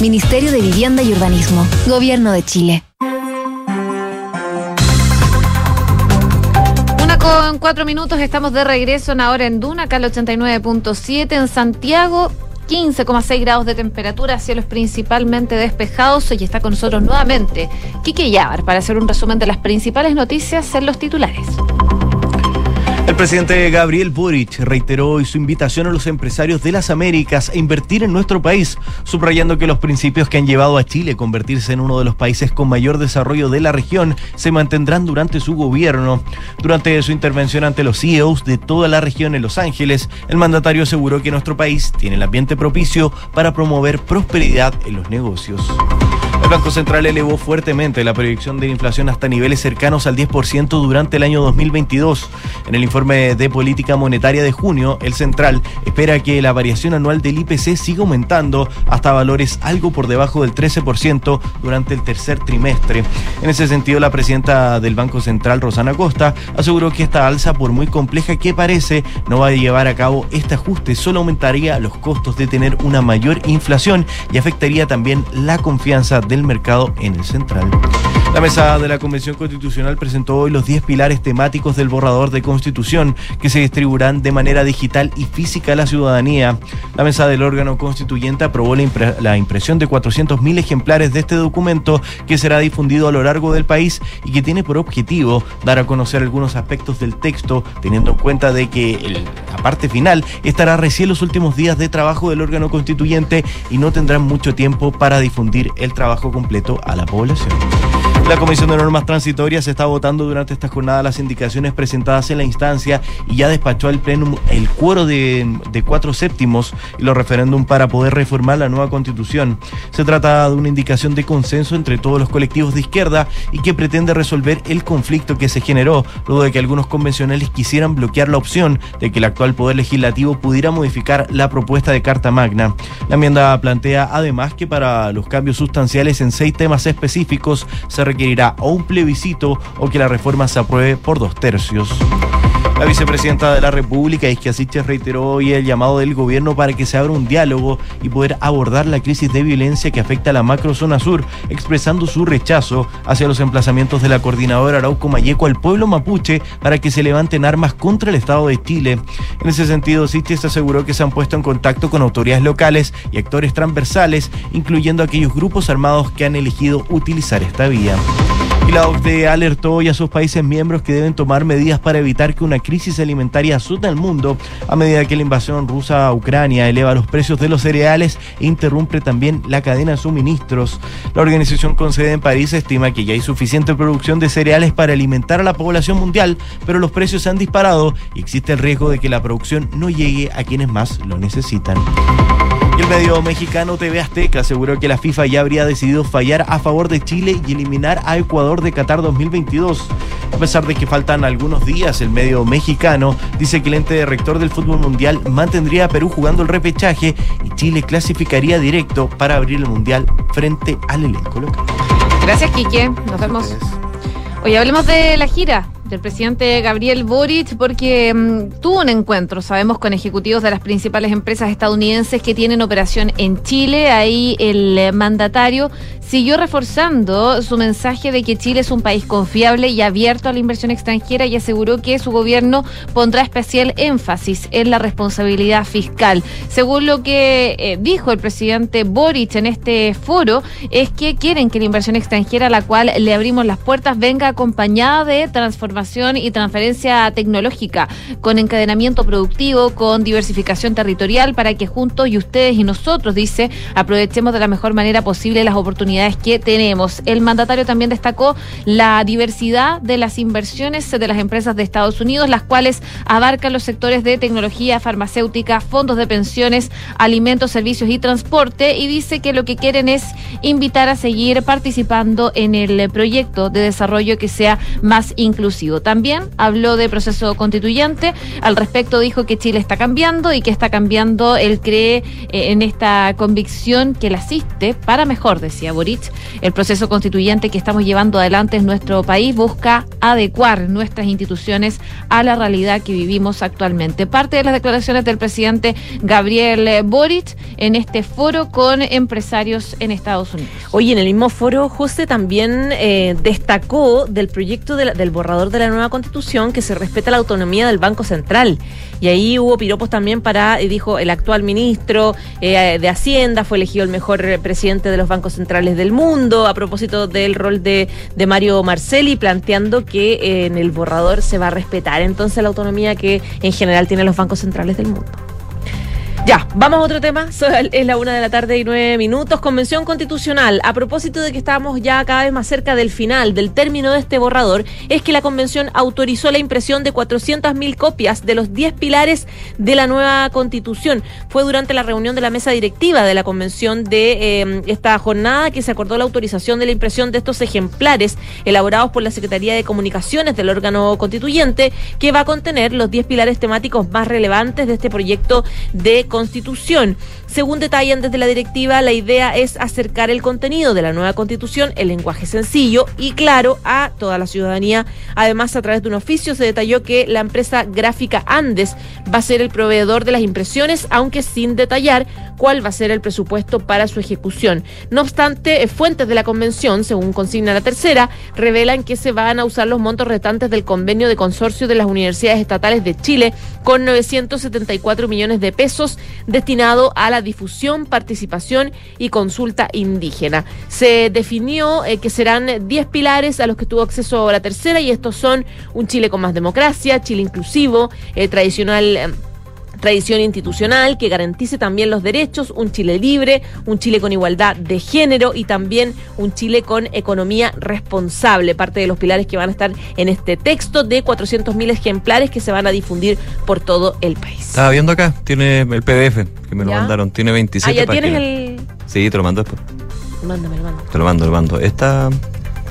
Ministerio de Vivienda y Urbanismo. Gobierno de Chile. Con cuatro minutos, estamos de regreso en ahora en Duna, acá el 89.7 en Santiago. 15,6 grados de temperatura, cielos principalmente despejados y está con nosotros nuevamente Quique Yabar para hacer un resumen de las principales noticias en los titulares. El presidente Gabriel Boric reiteró hoy su invitación a los empresarios de las Américas a invertir en nuestro país, subrayando que los principios que han llevado a Chile a convertirse en uno de los países con mayor desarrollo de la región se mantendrán durante su gobierno. Durante su intervención ante los CEOs de toda la región en Los Ángeles, el mandatario aseguró que nuestro país tiene el ambiente propicio para promover prosperidad en los negocios. El Banco Central elevó fuertemente la proyección de la inflación hasta niveles cercanos al 10% durante el año 2022. En el informe de política monetaria de junio, el Central espera que la variación anual del IPC siga aumentando hasta valores algo por debajo del 13% durante el tercer trimestre. En ese sentido, la presidenta del Banco Central, Rosana Costa, aseguró que esta alza, por muy compleja que parece, no va a llevar a cabo este ajuste, solo aumentaría los costos de tener una mayor inflación y afectaría también la confianza del mercado en el central. La mesa de la Convención Constitucional presentó hoy los 10 pilares temáticos del borrador de constitución que se distribuirán de manera digital y física a la ciudadanía. La mesa del órgano constituyente aprobó la, impre- la impresión de 400.000 ejemplares de este documento que será difundido a lo largo del país y que tiene por objetivo dar a conocer algunos aspectos del texto, teniendo en cuenta de que la parte final estará recién los últimos días de trabajo del órgano constituyente y no tendrán mucho tiempo para difundir el trabajo completo a la población. La Comisión de Normas Transitorias está votando durante esta jornada las indicaciones presentadas en la instancia y ya despachó al Plenum el cuoro de, de cuatro séptimos y los referéndum para poder reformar la nueva constitución. Se trata de una indicación de consenso entre todos los colectivos de izquierda y que pretende resolver el conflicto que se generó luego de que algunos convencionales quisieran bloquear la opción de que el actual Poder Legislativo pudiera modificar la propuesta de Carta Magna. La enmienda plantea además que para los cambios sustanciales en seis temas específicos se requerirá o un plebiscito o que la reforma se apruebe por dos tercios. La vicepresidenta de la República, Isquia Siches, reiteró hoy el llamado del gobierno para que se abra un diálogo y poder abordar la crisis de violencia que afecta a la macrozona sur, expresando su rechazo hacia los emplazamientos de la coordinadora Arauco Mayeco al pueblo mapuche para que se levanten armas contra el Estado de Chile. En ese sentido, Siches aseguró que se han puesto en contacto con autoridades locales y actores transversales, incluyendo aquellos grupos armados que han elegido utilizar esta vía. La OCDE alertó hoy a sus países miembros que deben tomar medidas para evitar que una crisis alimentaria azote al mundo a medida que la invasión rusa a Ucrania eleva los precios de los cereales e interrumpe también la cadena de suministros. La organización con sede en París estima que ya hay suficiente producción de cereales para alimentar a la población mundial, pero los precios se han disparado y existe el riesgo de que la producción no llegue a quienes más lo necesitan. El medio mexicano TV Azteca aseguró que la FIFA ya habría decidido fallar a favor de Chile y eliminar a Ecuador de Qatar 2022. A pesar de que faltan algunos días, el medio mexicano dice que el ente rector del fútbol mundial mantendría a Perú jugando el repechaje y Chile clasificaría directo para abrir el mundial frente al elenco local. Gracias, Quique. Nos vemos. Hoy hablemos de la gira del presidente Gabriel Boric porque mm, tuvo un encuentro, sabemos, con ejecutivos de las principales empresas estadounidenses que tienen operación en Chile. Ahí el eh, mandatario siguió reforzando su mensaje de que Chile es un país confiable y abierto a la inversión extranjera y aseguró que su gobierno pondrá especial énfasis en la responsabilidad fiscal. Según lo que eh, dijo el presidente Boric en este foro, es que quieren que la inversión extranjera a la cual le abrimos las puertas venga acompañada de transformación y transferencia tecnológica, con encadenamiento productivo, con diversificación territorial, para que juntos y ustedes y nosotros, dice, aprovechemos de la mejor manera posible las oportunidades que tenemos. El mandatario también destacó la diversidad de las inversiones de las empresas de Estados Unidos, las cuales abarcan los sectores de tecnología, farmacéutica, fondos de pensiones, alimentos, servicios y transporte, y dice que lo que quieren es invitar a seguir participando en el proyecto de desarrollo que sea más inclusivo. También habló de proceso constituyente, al respecto dijo que Chile está cambiando y que está cambiando, él cree eh, en esta convicción que la asiste para mejor, decía Boric el proceso constituyente que estamos llevando adelante en nuestro país busca adecuar nuestras instituciones a la realidad que vivimos actualmente. Parte de las declaraciones del presidente Gabriel Boric en este foro con empresarios en Estados Unidos. Oye, en el mismo foro, José también eh, destacó del proyecto del borrador de la nueva constitución que se respeta la autonomía del Banco Central. Y ahí hubo piropos también para, eh, dijo, el actual ministro eh, de Hacienda, fue elegido el mejor presidente de los bancos centrales del mundo, a propósito del rol de, de Mario Marcelli, planteando que eh, en el borrador se va a respetar entonces la autonomía que en general tienen los bancos centrales del mundo. Ya, vamos a otro tema. Es la una de la tarde y nueve minutos. Convención Constitucional. A propósito de que estamos ya cada vez más cerca del final, del término de este borrador, es que la Convención autorizó la impresión de 400.000 copias de los 10 pilares de la nueva Constitución. Fue durante la reunión de la mesa directiva de la Convención de eh, esta jornada que se acordó la autorización de la impresión de estos ejemplares elaborados por la Secretaría de Comunicaciones del órgano constituyente, que va a contener los 10 pilares temáticos más relevantes de este proyecto de Constitución. Según detallan desde la directiva, la idea es acercar el contenido de la nueva Constitución en lenguaje sencillo y claro a toda la ciudadanía. Además, a través de un oficio se detalló que la empresa gráfica Andes va a ser el proveedor de las impresiones, aunque sin detallar cuál va a ser el presupuesto para su ejecución. No obstante, fuentes de la convención, según consigna la tercera, revelan que se van a usar los montos restantes del convenio de consorcio de las universidades estatales de Chile con 974 millones de pesos destinado a la difusión, participación y consulta indígena. Se definió eh, que serán 10 pilares a los que tuvo acceso la tercera y estos son un Chile con más democracia, Chile inclusivo, eh, tradicional eh, tradición institucional que garantice también los derechos, un Chile libre, un Chile con igualdad de género y también un Chile con economía responsable, parte de los pilares que van a estar en este texto de 400.000 ejemplares que se van a difundir por todo el país. Estaba viendo acá, tiene el PDF que me lo mandaron, tiene 27 ah, ¿ya tienes el...? Sí, te lo mando después. Mándame, lo mando. Te lo mando, lo mando. Esta...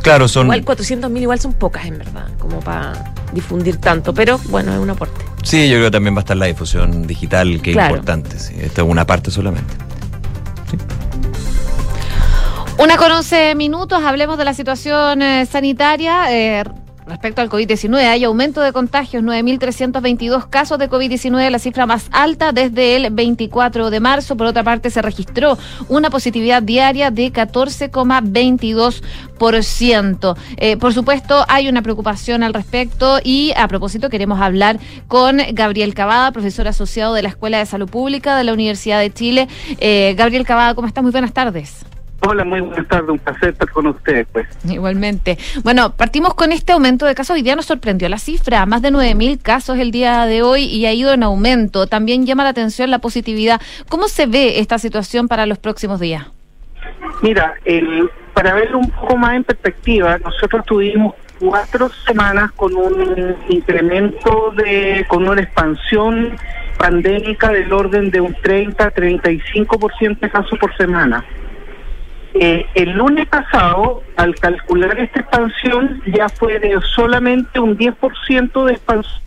Claro, son... Igual 400.000 igual son pocas en verdad, como para difundir tanto, pero bueno, es un aporte. Sí, yo creo que también va a estar la difusión digital, que es importante. Sí. Esta es una parte solamente. Una con 11 minutos, hablemos de la situación eh, sanitaria. Eh, respecto al COVID-19. Hay aumento de contagios, 9.322 casos de COVID-19, la cifra más alta desde el 24 de marzo. Por otra parte, se registró una positividad diaria de 14,22%. Eh, por supuesto, hay una preocupación al respecto y a propósito queremos hablar con Gabriel Cavada, profesor asociado de la Escuela de Salud Pública de la Universidad de Chile. Eh, Gabriel Cavada, ¿cómo estás? Muy buenas tardes. Hola, muy buenas tardes, un placer estar con ustedes, pues. Igualmente. Bueno, partimos con este aumento de casos. Hoy día nos sorprendió la cifra, más de 9.000 casos el día de hoy y ha ido en aumento. También llama la atención la positividad. ¿Cómo se ve esta situación para los próximos días? Mira, el, para verlo un poco más en perspectiva, nosotros tuvimos cuatro semanas con un incremento de, con una expansión pandémica del orden de un 30-35% de casos por semana. Eh, el lunes pasado, al calcular esta expansión, ya fue de solamente un 10% de expansión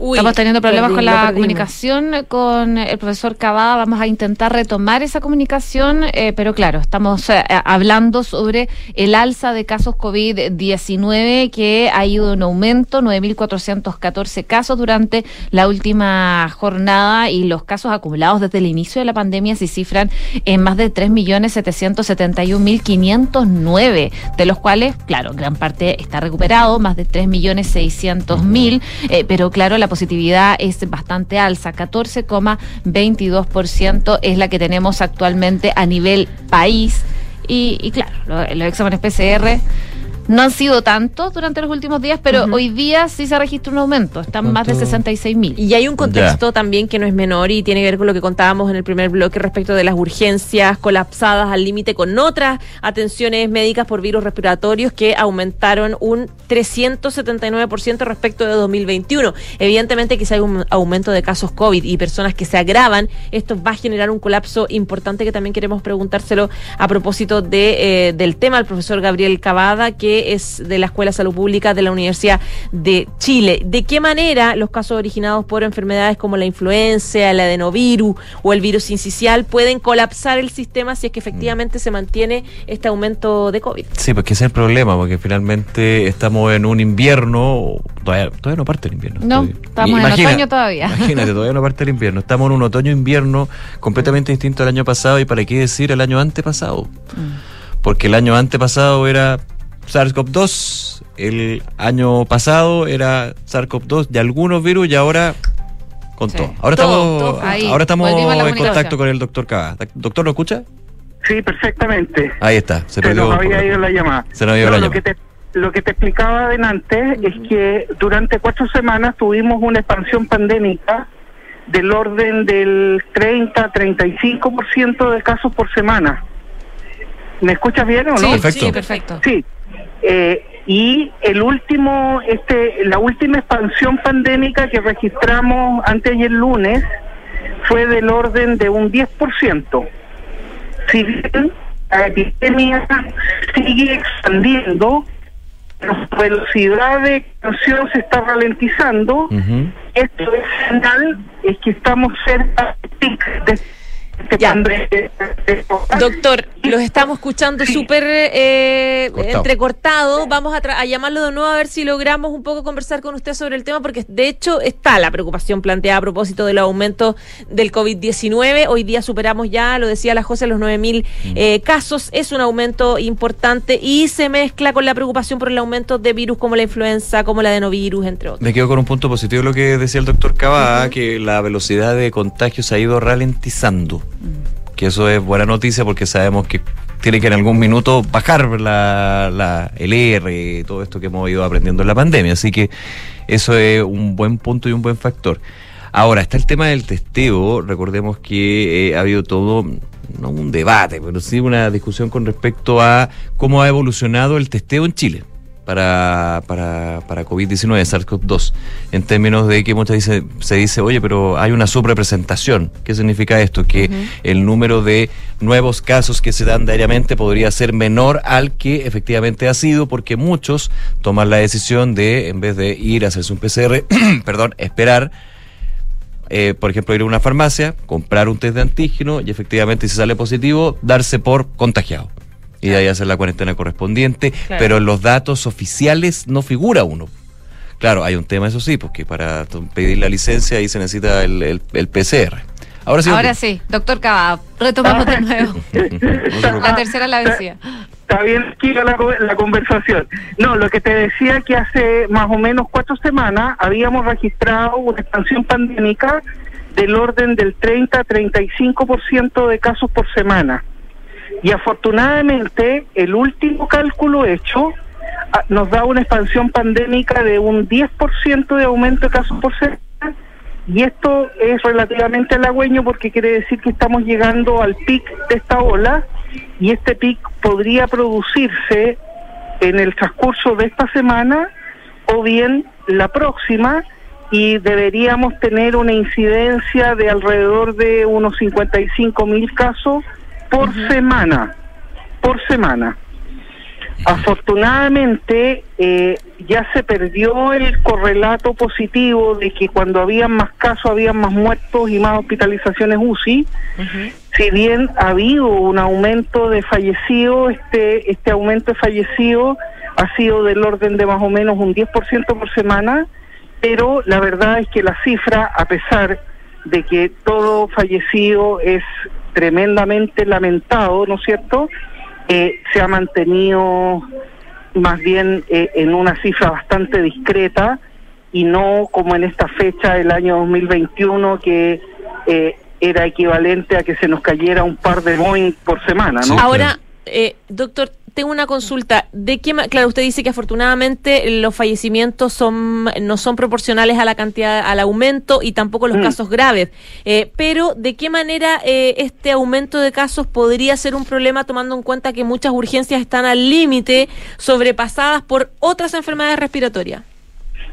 Estamos teniendo problemas con la comunicación con el profesor Cavada. Vamos a intentar retomar esa comunicación, eh, pero claro, estamos eh, hablando sobre el alza de casos COVID-19 que ha ido en aumento, 9.414 casos durante la última jornada y los casos acumulados desde el inicio de la pandemia se cifran en más de 3.771.509, de los cuales, claro, gran parte está recuperado, más de 3.600.000, eh, pero claro, la positividad es bastante alza, 14,22% es la que tenemos actualmente a nivel país. Y, y claro, los exámenes PCR no han sido tantos durante los últimos días, pero hoy día sí se registra un aumento. Están más de 66 mil. Y hay un contexto también que no es menor y tiene que ver con lo que contábamos en el primer bloque respecto de las urgencias colapsadas al límite con otras atenciones médicas por virus respiratorios que aumentaron un 379% respecto de 2021. Evidentemente que si hay un aumento de casos COVID y personas que se agravan, esto va a generar un colapso importante que también queremos preguntárselo a propósito de, eh, del tema al profesor Gabriel Cavada, que es de la Escuela de Salud Pública de la Universidad de Chile. ¿De qué manera los casos originados por enfermedades como la influenza, el adenovirus o el virus incisional pueden colapsar el sistema si es que efectivamente se mantiene este aumento de COVID? Sí, porque ese es el problema, porque finalmente estamos en un invierno, todavía, todavía no parte el invierno. No, estamos en otoño todavía. Imagínate, todavía no parte el invierno. Estamos en un otoño-invierno completamente distinto al año pasado y para qué decir el año antepasado. Porque el año antepasado era SARS-CoV-2. El año pasado era SARS-CoV-2 de algunos virus y ahora con todo. Ahora estamos, ahora estamos en contacto con el doctor Cava. ¿Doctor, lo escucha? Sí, perfectamente. Ahí está. Se, nos había ido la llamada. Se nos había ido la lo, que te, lo que te explicaba adelante es que durante cuatro semanas tuvimos una expansión pandémica del orden del 30-35% de casos por semana. ¿Me escuchas bien o no? Sí, perfecto. Sí, perfecto. Sí, eh, y el último, este, la última expansión pandémica que registramos antes y el lunes fue del orden de un 10%. Si bien la epidemia sigue expandiendo, la velocidad de expansión se está ralentizando, esto es señal es que estamos cerca de ya. Doctor, los estamos escuchando súper eh, entrecortado. Vamos a, llamarlo de nuevo a ver si logramos un poco conversar con usted sobre el tema, porque de hecho está la preocupación planteada a propósito del aumento del COVID-19. Hoy día superamos ya, lo decía la José, los 9.000 mm. eh, casos. Es un aumento importante y se mezcla con la preocupación por el aumento de virus como la influenza, como la adenovirus, entre otros. Me quedo con un punto positivo lo que decía el doctor Cava, que la velocidad de contagio se ha ido ralentizando que eso es buena noticia porque sabemos que tiene que en algún minuto bajar la, la, el R, todo esto que hemos ido aprendiendo en la pandemia. Así que eso es un buen punto y un buen factor. Ahora, está el tema del testeo. Recordemos que eh, ha habido todo, no un debate, pero sí una discusión con respecto a cómo ha evolucionado el testeo en Chile para, para, para COVID-19, SARS-CoV-2, en términos de que muchas veces se dice, oye, pero hay una subrepresentación. ¿Qué significa esto? Que el número de nuevos casos que se dan diariamente podría ser menor al que efectivamente ha sido, porque muchos toman la decisión de, en vez de ir a hacerse un PCR, perdón, esperar. Eh, por ejemplo, ir a una farmacia, comprar un test de antígeno y efectivamente si sale positivo, darse por contagiado. Y de ahí hacer la cuarentena correspondiente, Claro. pero en los datos oficiales no figura uno. Claro, hay un tema, eso sí, porque para pedir la licencia ahí se necesita el, el- el PCR. Ahora sí. Ahora sí, doctor Cava, retomamos de nuevo. La tercera la vencía. Está bien aquí la, la conversación. No, lo que te decía que hace más o menos cuatro semanas habíamos registrado una expansión pandémica del orden del 30 a 35% de casos por semana. Y afortunadamente el último cálculo hecho ah, nos da una expansión pandémica de un 10% de aumento de casos por semana. Y esto es relativamente halagüeño porque quiere decir que estamos llegando al pic de esta ola y este pic podría producirse en el transcurso de esta semana o bien la próxima y deberíamos tener una incidencia de alrededor de unos 55 mil casos por semana, por semana. Afortunadamente eh, ya se perdió el correlato positivo de que cuando había más casos había más muertos y más hospitalizaciones UCI. Si bien ha habido un aumento de fallecidos, este este aumento de fallecidos ha sido del orden de más o menos un 10% por semana, pero la verdad es que la cifra, a pesar de que todo fallecido es tremendamente lamentado, ¿no es cierto? Eh, se ha mantenido más bien eh, en una cifra bastante discreta y no como en esta fecha del año 2021 que eh, era equivalente a que se nos cayera un par de Boeing por semana, ¿no? Ahora, eh, doctor, tengo una consulta. ¿De qué claro, usted dice que afortunadamente los fallecimientos son no son proporcionales a la cantidad, al aumento y tampoco los Mm. casos graves. Eh, pero, ¿de qué manera eh, este aumento de casos podría ser un problema tomando en cuenta que muchas urgencias están al límite, sobrepasadas por otras enfermedades respiratorias?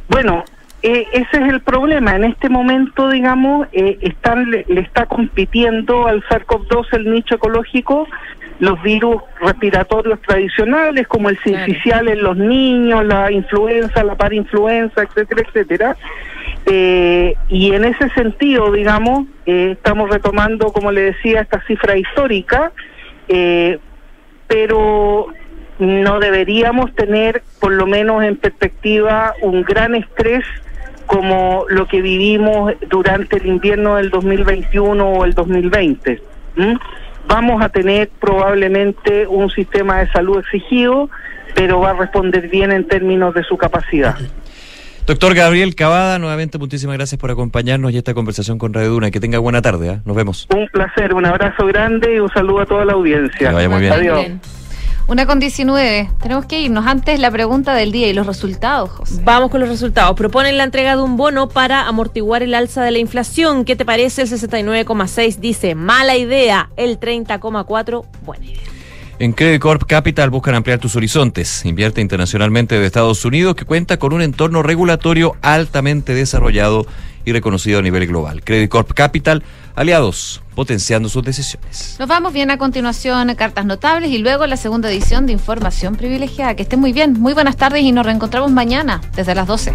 Bueno, eh, ese es el problema. En este momento, digamos, eh, están, le, le está compitiendo al SARS-CoV-2 el nicho ecológico los virus respiratorios tradicionales como el sincicial en los niños, la influenza, la parainfluenza, etcétera, etcétera. Eh, y en ese sentido, digamos, eh, estamos retomando, como le decía, esta cifra histórica, eh, pero no deberíamos tener, por lo menos en perspectiva, un gran estrés como lo que vivimos durante el invierno del 2021 o el 2020. ¿m? Vamos a tener probablemente un sistema de salud exigido, pero va a responder bien en términos de su capacidad. Doctor Gabriel Cavada, nuevamente muchísimas gracias por acompañarnos y esta conversación con Radio Duna. Que tenga buena tarde, ¿ah? nos vemos. Un placer, un abrazo grande y un saludo a toda la audiencia. Que vaya muy bien. Adiós. Bien. Una con 19. Tenemos que irnos. Antes la pregunta del día y los resultados, José. Vamos con los resultados. Proponen la entrega de un bono para amortiguar el alza de la inflación. ¿Qué te parece? El 69,6 dice mala idea. El 30,4 buena idea. En Credit Corp Capital buscan ampliar tus horizontes. Invierte internacionalmente de Estados Unidos que cuenta con un entorno regulatorio altamente desarrollado y reconocido a nivel global. Credit Corp Capital, aliados, potenciando sus decisiones. Nos vamos bien a continuación, cartas notables y luego la segunda edición de Información Privilegiada. Que estén muy bien, muy buenas tardes y nos reencontramos mañana desde las 12.